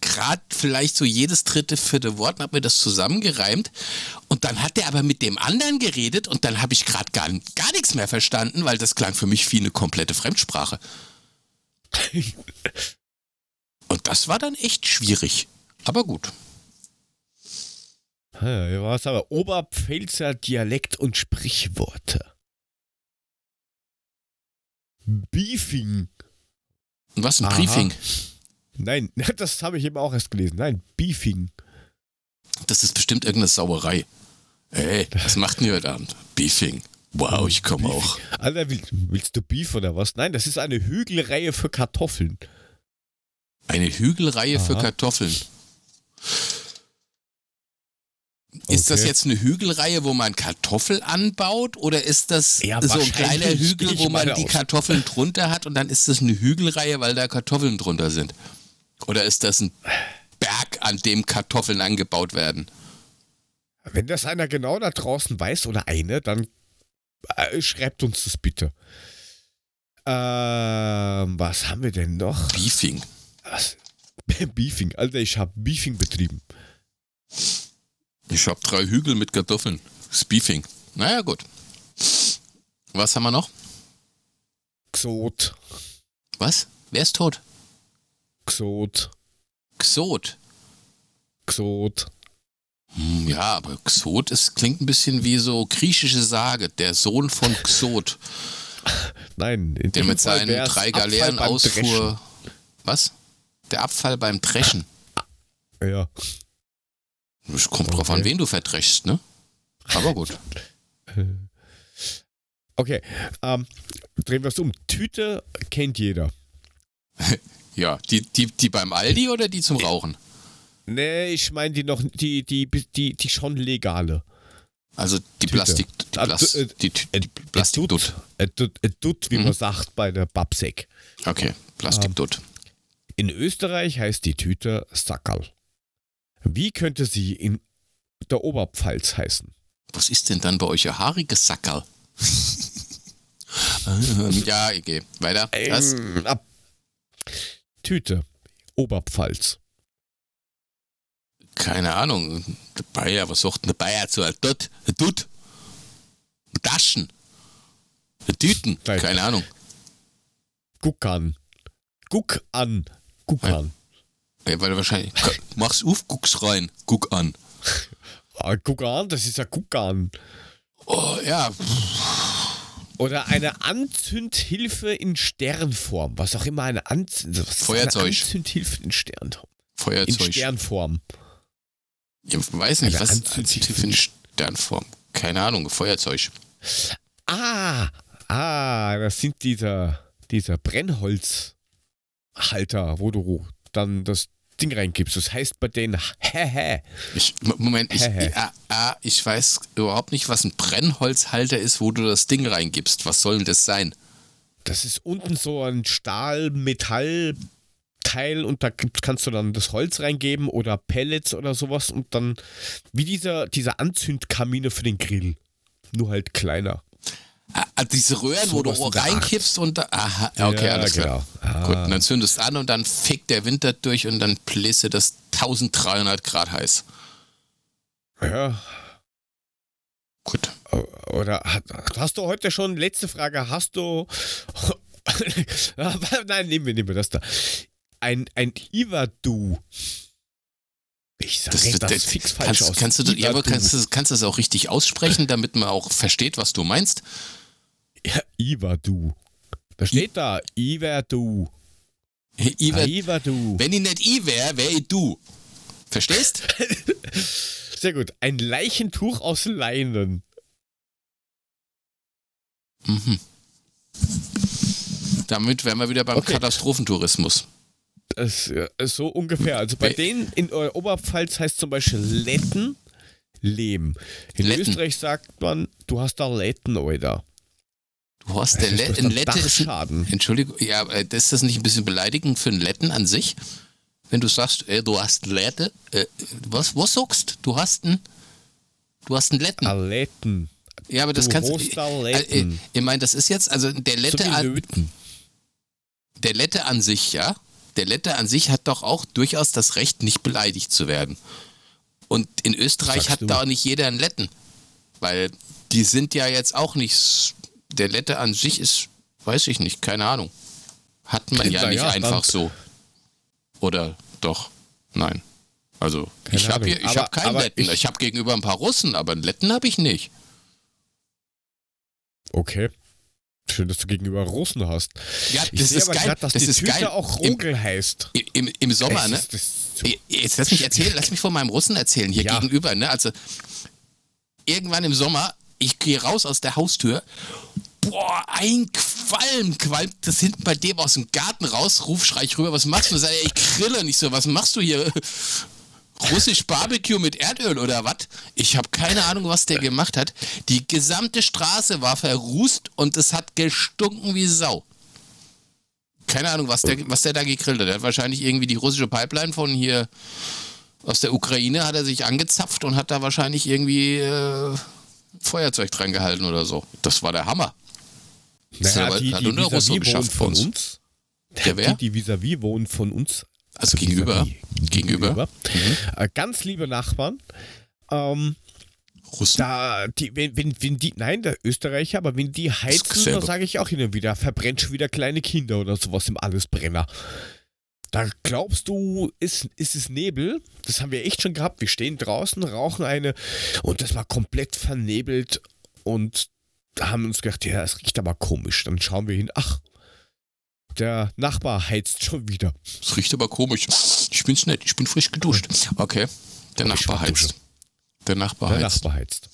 Speaker 1: Gerade vielleicht so jedes dritte, vierte Wort, hat mir das zusammengereimt. Und dann hat er aber mit dem anderen geredet und dann habe ich gerade gar, gar nichts mehr verstanden, weil das klang für mich wie eine komplette Fremdsprache. und das war dann echt schwierig. Aber gut.
Speaker 2: Ja, was aber Oberpfälzer Dialekt und Sprichworte. Beefing.
Speaker 1: Was ein Aha. Briefing?
Speaker 2: Nein, das habe ich eben auch erst gelesen. Nein, Beefing.
Speaker 1: Das ist bestimmt irgendeine Sauerei. Ey, was macht denn ihr heute Abend? Beefing. Wow, ich komme auch.
Speaker 2: Alter, willst, willst, du Beef oder was? Nein, das ist eine Hügelreihe für Kartoffeln.
Speaker 1: Eine Hügelreihe für
Speaker 2: Aha.
Speaker 1: Kartoffeln. Ist das jetzt eine Hügelreihe, wo man Kartoffel anbaut oder ist das
Speaker 2: Ja,
Speaker 1: so ein kleiner Hügel, wo man die
Speaker 2: aus.
Speaker 1: Kartoffeln drunter hat und dann ist das eine Hügelreihe, weil da Kartoffeln drunter sind? Oder ist das ein Berg, an dem Kartoffeln angebaut werden?
Speaker 2: Wenn das einer genau da draußen weiß oder eine, dann äh, schreibt uns das bitte. Ähm, was haben wir denn noch?
Speaker 1: Beefing.
Speaker 2: Was? Beefing. Alter, ich habe Beefing betrieben.
Speaker 1: Ich habe drei Hügel mit Kartoffeln. Beefing. Naja, gut. Was haben wir noch?
Speaker 2: Xot.
Speaker 1: Was? Wer ist tot?
Speaker 2: Xot.
Speaker 1: Xot.
Speaker 2: Xot.
Speaker 1: Hm, ja, aber Xot ist, klingt ein bisschen wie so griechische Sage. Der Sohn von Xot,
Speaker 2: Nein, in
Speaker 1: der mit seinen drei Galeeren ausfuhr. Was? Der Abfall beim. Dreschen.
Speaker 2: Ja.
Speaker 1: Es kommt drauf an,
Speaker 2: Okay.
Speaker 1: wen du verdreschst, ne? Aber gut.
Speaker 2: Okay, ähm, drehen wir es um. Tüte kennt jeder.
Speaker 1: Ja, die, die, die beim Aldi oder die zum Rauchen?
Speaker 2: Nee, ich meine die noch, die, die, die, die schon legale.
Speaker 1: Also die
Speaker 2: Tüte.
Speaker 1: Plastik, die,
Speaker 2: Ah,
Speaker 1: Plas,
Speaker 2: äh,
Speaker 1: die, Tü- die Plastikdutt.
Speaker 2: Äh, Dutt, äh, Dutt, wie
Speaker 1: Mhm.
Speaker 2: man sagt bei der Babsek.
Speaker 1: Okay, Plastikdutt.
Speaker 2: In Österreich heißt die Tüte Sackerl. Wie könnte sie in der Oberpfalz heißen?
Speaker 1: Was ist denn dann bei euch ein haariges Sackerl? Ja, ich gehe. Weiter.
Speaker 2: Ähm. Tüte, Oberpfalz.
Speaker 1: Keine Ahnung. Der Bayer, was sagt denn der Bayer zu? Ein Dutt? Ein Dutt? Taschen? Ein Tüten? Keine Ahnung.
Speaker 2: Guck an. Guck an. Guck an.
Speaker 1: Ja, weil du wahrscheinlich. Mach's auf, guck's rein. Guck an.
Speaker 2: Ah, guck an, das ist ja Guck an.
Speaker 1: Oh, ja.
Speaker 2: Oder eine Anzündhilfe in Sternform. Was auch immer eine, Anz was ist
Speaker 1: Feuerzeug.
Speaker 2: eine Anzündhilfe in Sternform. In
Speaker 1: Feuerzeug.
Speaker 2: Sternform.
Speaker 1: Ich weiß nicht,
Speaker 2: Eine
Speaker 1: was
Speaker 2: Anzündhilfe.
Speaker 1: eine Sternform. Keine Ahnung, Feuerzeug.
Speaker 2: Ah, ah, das sind dieser, dieser Brennholzhalter, wo du dann das Ding reingibst. Das heißt bei denen Hehe.
Speaker 1: Moment, ich,
Speaker 2: hä.
Speaker 1: ja, ah, ich weiß überhaupt nicht, was ein Brennholzhalter ist, wo du das Ding reingibst. Was soll denn das sein?
Speaker 2: Das ist unten so ein Stahl-Metall-Teil und da kannst du dann das Holz reingeben oder Pellets oder sowas und dann wie dieser, dieser Anzündkamine für den Grill. Nur halt kleiner.
Speaker 1: Ah, diese Röhren, wo du reinkippst und da. Aha, okay,
Speaker 2: Ja,
Speaker 1: alles klar.
Speaker 2: genau. Ah.
Speaker 1: Gut, und dann zündest du an und dann fickt der Winter durch und dann bläst das 1300 Grad heiß.
Speaker 2: Ja.
Speaker 1: Gut.
Speaker 2: Oder hast du heute schon, letzte Frage, hast du. Nein, nehmen wir, nehmen wir das da. Ein, ein Ivadu. Ich sag
Speaker 1: Das,
Speaker 2: das,
Speaker 1: das,
Speaker 2: das fix falsch
Speaker 1: kannst,
Speaker 2: aus.
Speaker 1: kannst, du, ja, aber kannst, du, kannst du das auch richtig aussprechen, damit man auch versteht, was du meinst?
Speaker 2: Ja, Ivadu. Da steht da.
Speaker 1: I wär,
Speaker 2: Ivadu.
Speaker 1: wenn ich nicht I wäre, wäre ich du. Verstehst?
Speaker 2: Sehr gut. Ein Leichentuch aus Leinen.
Speaker 1: Mhm. Damit wären wir wieder beim
Speaker 2: Okay.
Speaker 1: Katastrophentourismus.
Speaker 2: Das äh, ist so ungefähr. Also bei
Speaker 1: Ä-
Speaker 2: denen in der Oberpfalz heißt zum Beispiel Letten, Lehm. In
Speaker 1: Letten.
Speaker 2: Österreich sagt man, du hast da Letten, Alter.
Speaker 1: Du hast der Le ein Lette ist ein. Entschuldigung, ja, äh, ist das nicht ein bisschen beleidigend für einen Letten an sich? Wenn du sagst, äh, du hast Lette, äh, was, was sagst du? hast einen, du hast einen Letten.
Speaker 2: Ah, Letten.
Speaker 1: ja, aber das
Speaker 2: du
Speaker 1: kannst
Speaker 2: da
Speaker 1: äh, äh, ich meine, das ist jetzt, also der
Speaker 2: So
Speaker 1: Lette,
Speaker 2: wie
Speaker 1: an,
Speaker 2: Löten.
Speaker 1: der Lette an sich, ja, der Lette an sich hat doch auch durchaus das Recht, nicht beleidigt zu werden. Und in Österreich
Speaker 2: Sagst
Speaker 1: hat
Speaker 2: du.
Speaker 1: da auch nicht jeder einen Letten. Weil die sind ja jetzt auch nicht, der Lette an sich ist, weiß ich nicht, keine Ahnung. Hat man ja
Speaker 2: Na
Speaker 1: nicht
Speaker 2: ja,
Speaker 1: einfach so. Oder doch? Nein. Also,
Speaker 2: Keine
Speaker 1: ich habe hab keinen
Speaker 2: aber
Speaker 1: Letten. Ich,
Speaker 2: ich-
Speaker 1: habe gegenüber ein paar Russen, aber einen Letten habe ich nicht.
Speaker 2: Okay. Schön, dass du gegenüber Russen hast.
Speaker 1: Ja,
Speaker 2: Ich
Speaker 1: das ist
Speaker 2: aber
Speaker 1: geil.
Speaker 2: gerade, dass
Speaker 1: das
Speaker 2: die
Speaker 1: ist
Speaker 2: Tüte
Speaker 1: geil.
Speaker 2: auch
Speaker 1: Im,
Speaker 2: Rogel heißt.
Speaker 1: im, Im Sommer,
Speaker 2: Es
Speaker 1: ne?
Speaker 2: ist- das ist so-
Speaker 1: Jetzt lass mich erzählen, lass mich von meinem Russen erzählen, hier
Speaker 2: Ja.
Speaker 1: gegenüber, ne? Also irgendwann im Sommer, ich gehe raus aus der Haustür, boah, ein Qualm, qualmt das hinten bei dem aus dem Garten raus, ruf, schrei ich rüber, was machst du? Sag ich, grille nicht so, was machst du hier? Russisch Barbecue mit Erdöl oder was? Ich habe keine Ahnung, was der gemacht hat. Die gesamte Straße war verrußt und es hat gestunken wie Sau. Keine Ahnung, was der, was der da gegrillt hat. Er hat wahrscheinlich irgendwie die russische Pipeline von hier aus der Ukraine hat er sich angezapft und hat da wahrscheinlich irgendwie äh, Feuerzeug dran gehalten oder so. Das war der Hammer.
Speaker 2: Naja,
Speaker 1: hat
Speaker 2: die,
Speaker 1: hat
Speaker 2: die
Speaker 1: nur Russo geschafft
Speaker 2: wohnen
Speaker 1: von uns.
Speaker 2: uns.
Speaker 1: Der wer?
Speaker 2: Die, die vis-à-vis wohnen von uns.
Speaker 1: Also gegenüber.
Speaker 2: vis-à-vis.
Speaker 1: Gegenüber.
Speaker 2: Äh, ganz liebe Nachbarn. Ähm,
Speaker 1: Russen.
Speaker 2: da, die, wenn, wenn, wenn die, nein, der Österreicher, aber wenn die heizen, dann sage ich auch hin und wieder, verbrennt schon wieder kleine Kinder oder sowas im Allesbrenner. Da glaubst du, ist, ist es Nebel? Das haben wir echt schon gehabt. Wir stehen draußen, rauchen eine und das war komplett vernebelt und da haben wir uns gedacht, ja, es riecht aber komisch. Dann schauen wir hin, ach, der Nachbar heizt schon wieder.
Speaker 1: Es riecht aber komisch. Ich bin's nicht, ich bin frisch geduscht. Okay. Der Nachbar
Speaker 2: Dusche.
Speaker 1: heizt. Der Nachbar
Speaker 2: Der
Speaker 1: heizt.
Speaker 2: Nachbar heizt.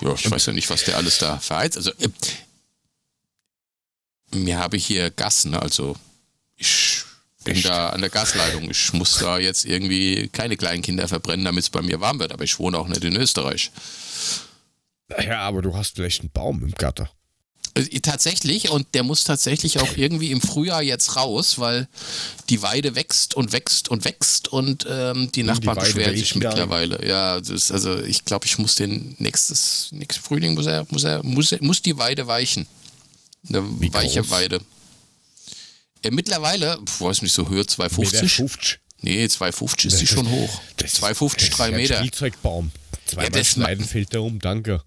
Speaker 1: Ja, ich weiß ja nicht, was der alles da verheizt. Also, äh, mir habe hier Gas, ne? Also, ich bin
Speaker 2: Echt?
Speaker 1: da an der Gasleitung. Ich muss da jetzt irgendwie keine kleinen Kinder verbrennen, damit es bei mir warm wird. Aber ich wohne auch nicht in Österreich.
Speaker 2: Ja, aber du hast vielleicht einen Baum im Gatter.
Speaker 1: Äh, Tatsächlich, und der muss tatsächlich auch irgendwie im Frühjahr jetzt raus, weil die Weide wächst und wächst und wächst und ähm, die Nachbarn
Speaker 2: Weide
Speaker 1: beschweren sich mittlerweile. Ja, das ist, also ich glaube, ich muss den nächstes, nächstes Frühling muss er, muss er, muss, er, muss die Weide weichen. Eine
Speaker 2: Wie
Speaker 1: weiche
Speaker 2: groß?
Speaker 1: Weide. Äh, mittlerweile, ich weiß nicht, so Höhe 2,50.
Speaker 2: 50.
Speaker 1: Nee, 2,50 ist die schon hoch.
Speaker 2: Das ist-
Speaker 1: 2,50,
Speaker 2: das ist
Speaker 1: 3
Speaker 2: ja ein
Speaker 1: Meter.
Speaker 2: Spielzeugbaum. Zweimal
Speaker 1: das
Speaker 2: schneiden fällt er um, danke.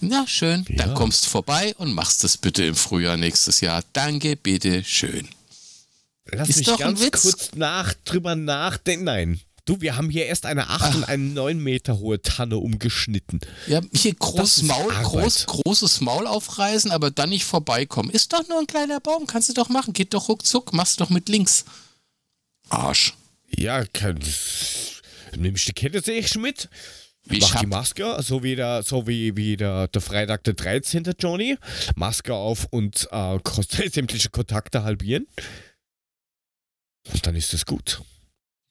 Speaker 1: Na, schön. Dann
Speaker 2: Ja.
Speaker 1: kommst du vorbei und machst das bitte im Frühjahr nächstes Jahr. Danke, bitte, schön.
Speaker 2: Lass
Speaker 1: Ist
Speaker 2: mich
Speaker 1: doch ein
Speaker 2: ganz kurz nach, drüber nachdenken. Nein. Du, wir haben hier erst eine 8 und eine 9 Meter hohe Tanne umgeschnitten.
Speaker 1: Ja, hier
Speaker 2: Das
Speaker 1: groß
Speaker 2: ist
Speaker 1: Maul, groß, großes Maul aufreißen, aber dann nicht vorbeikommen. Ist doch nur ein kleiner Baum, kannst du doch machen. Geht doch ruckzuck, machst du doch mit links. Arsch.
Speaker 2: Ja, kann, nehme ich die Kette sehe ich schon mit.
Speaker 1: Wie
Speaker 2: Mach
Speaker 1: ich
Speaker 2: die Maske, so wie der, so wie, wie der, der Freitag der 13. Johnny. Maske auf und äh, sämtliche Kontakte halbieren. Und dann ist es gut.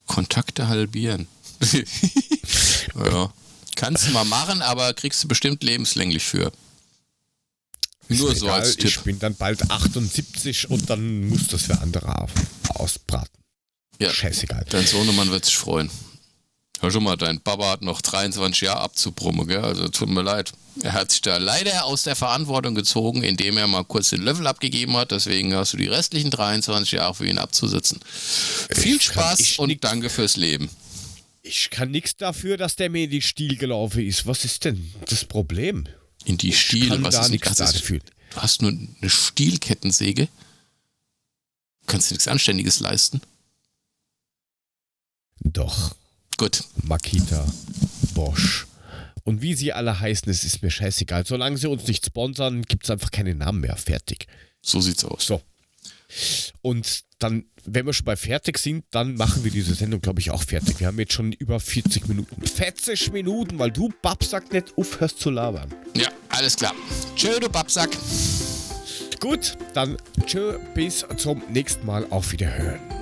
Speaker 1: Kontakte halbieren. ja. Kannst du mal machen, aber kriegst du bestimmt lebenslänglich für.
Speaker 2: Ist
Speaker 1: Nur so
Speaker 2: egal,
Speaker 1: als Tipp.
Speaker 2: Ich bin dann bald 78 und dann muss das für andere ausbraten.
Speaker 1: Ja.
Speaker 2: Scheißegal.
Speaker 1: Dein Sohnemann wird sich freuen. Hör schon mal, dein Papa hat noch 23 Jahre abzubrummen, gell? Also tut mir leid. Er hat sich da leider aus der Verantwortung gezogen, indem er mal kurz den Level abgegeben hat. Deswegen hast du die restlichen 23 Jahre für ihn abzusitzen. Viel
Speaker 2: Ich
Speaker 1: Spaß
Speaker 2: ich
Speaker 1: und danke fürs Leben.
Speaker 2: Ich kann nichts dafür, dass der mir in die Stiel gelaufen ist. Was ist denn das Problem?
Speaker 1: In die
Speaker 2: Ich
Speaker 1: Stiele,
Speaker 2: kann
Speaker 1: was
Speaker 2: da
Speaker 1: ist denn
Speaker 2: nichts
Speaker 1: das?
Speaker 2: dafür.
Speaker 1: Du hast nur eine Stielkettensäge. Kannst du nichts Anständiges leisten?
Speaker 2: Doch,
Speaker 1: Gut.
Speaker 2: Makita, Bosch. Und wie sie alle heißen, es ist mir scheißegal. Solange sie uns nicht sponsern, gibt es einfach keine Namen mehr. Fertig.
Speaker 1: So sieht's aus.
Speaker 2: So. Und dann, wenn wir schon bei fertig sind, dann machen wir diese Sendung, glaube ich, auch fertig. Wir haben jetzt schon über 40 Minuten. 40 Minuten, weil du, Babsack, nicht aufhörst zu labern.
Speaker 1: Ja, alles klar. Tschö, du Babsack.
Speaker 2: Gut, dann tschö, bis zum nächsten Mal. Auf Wiederhören.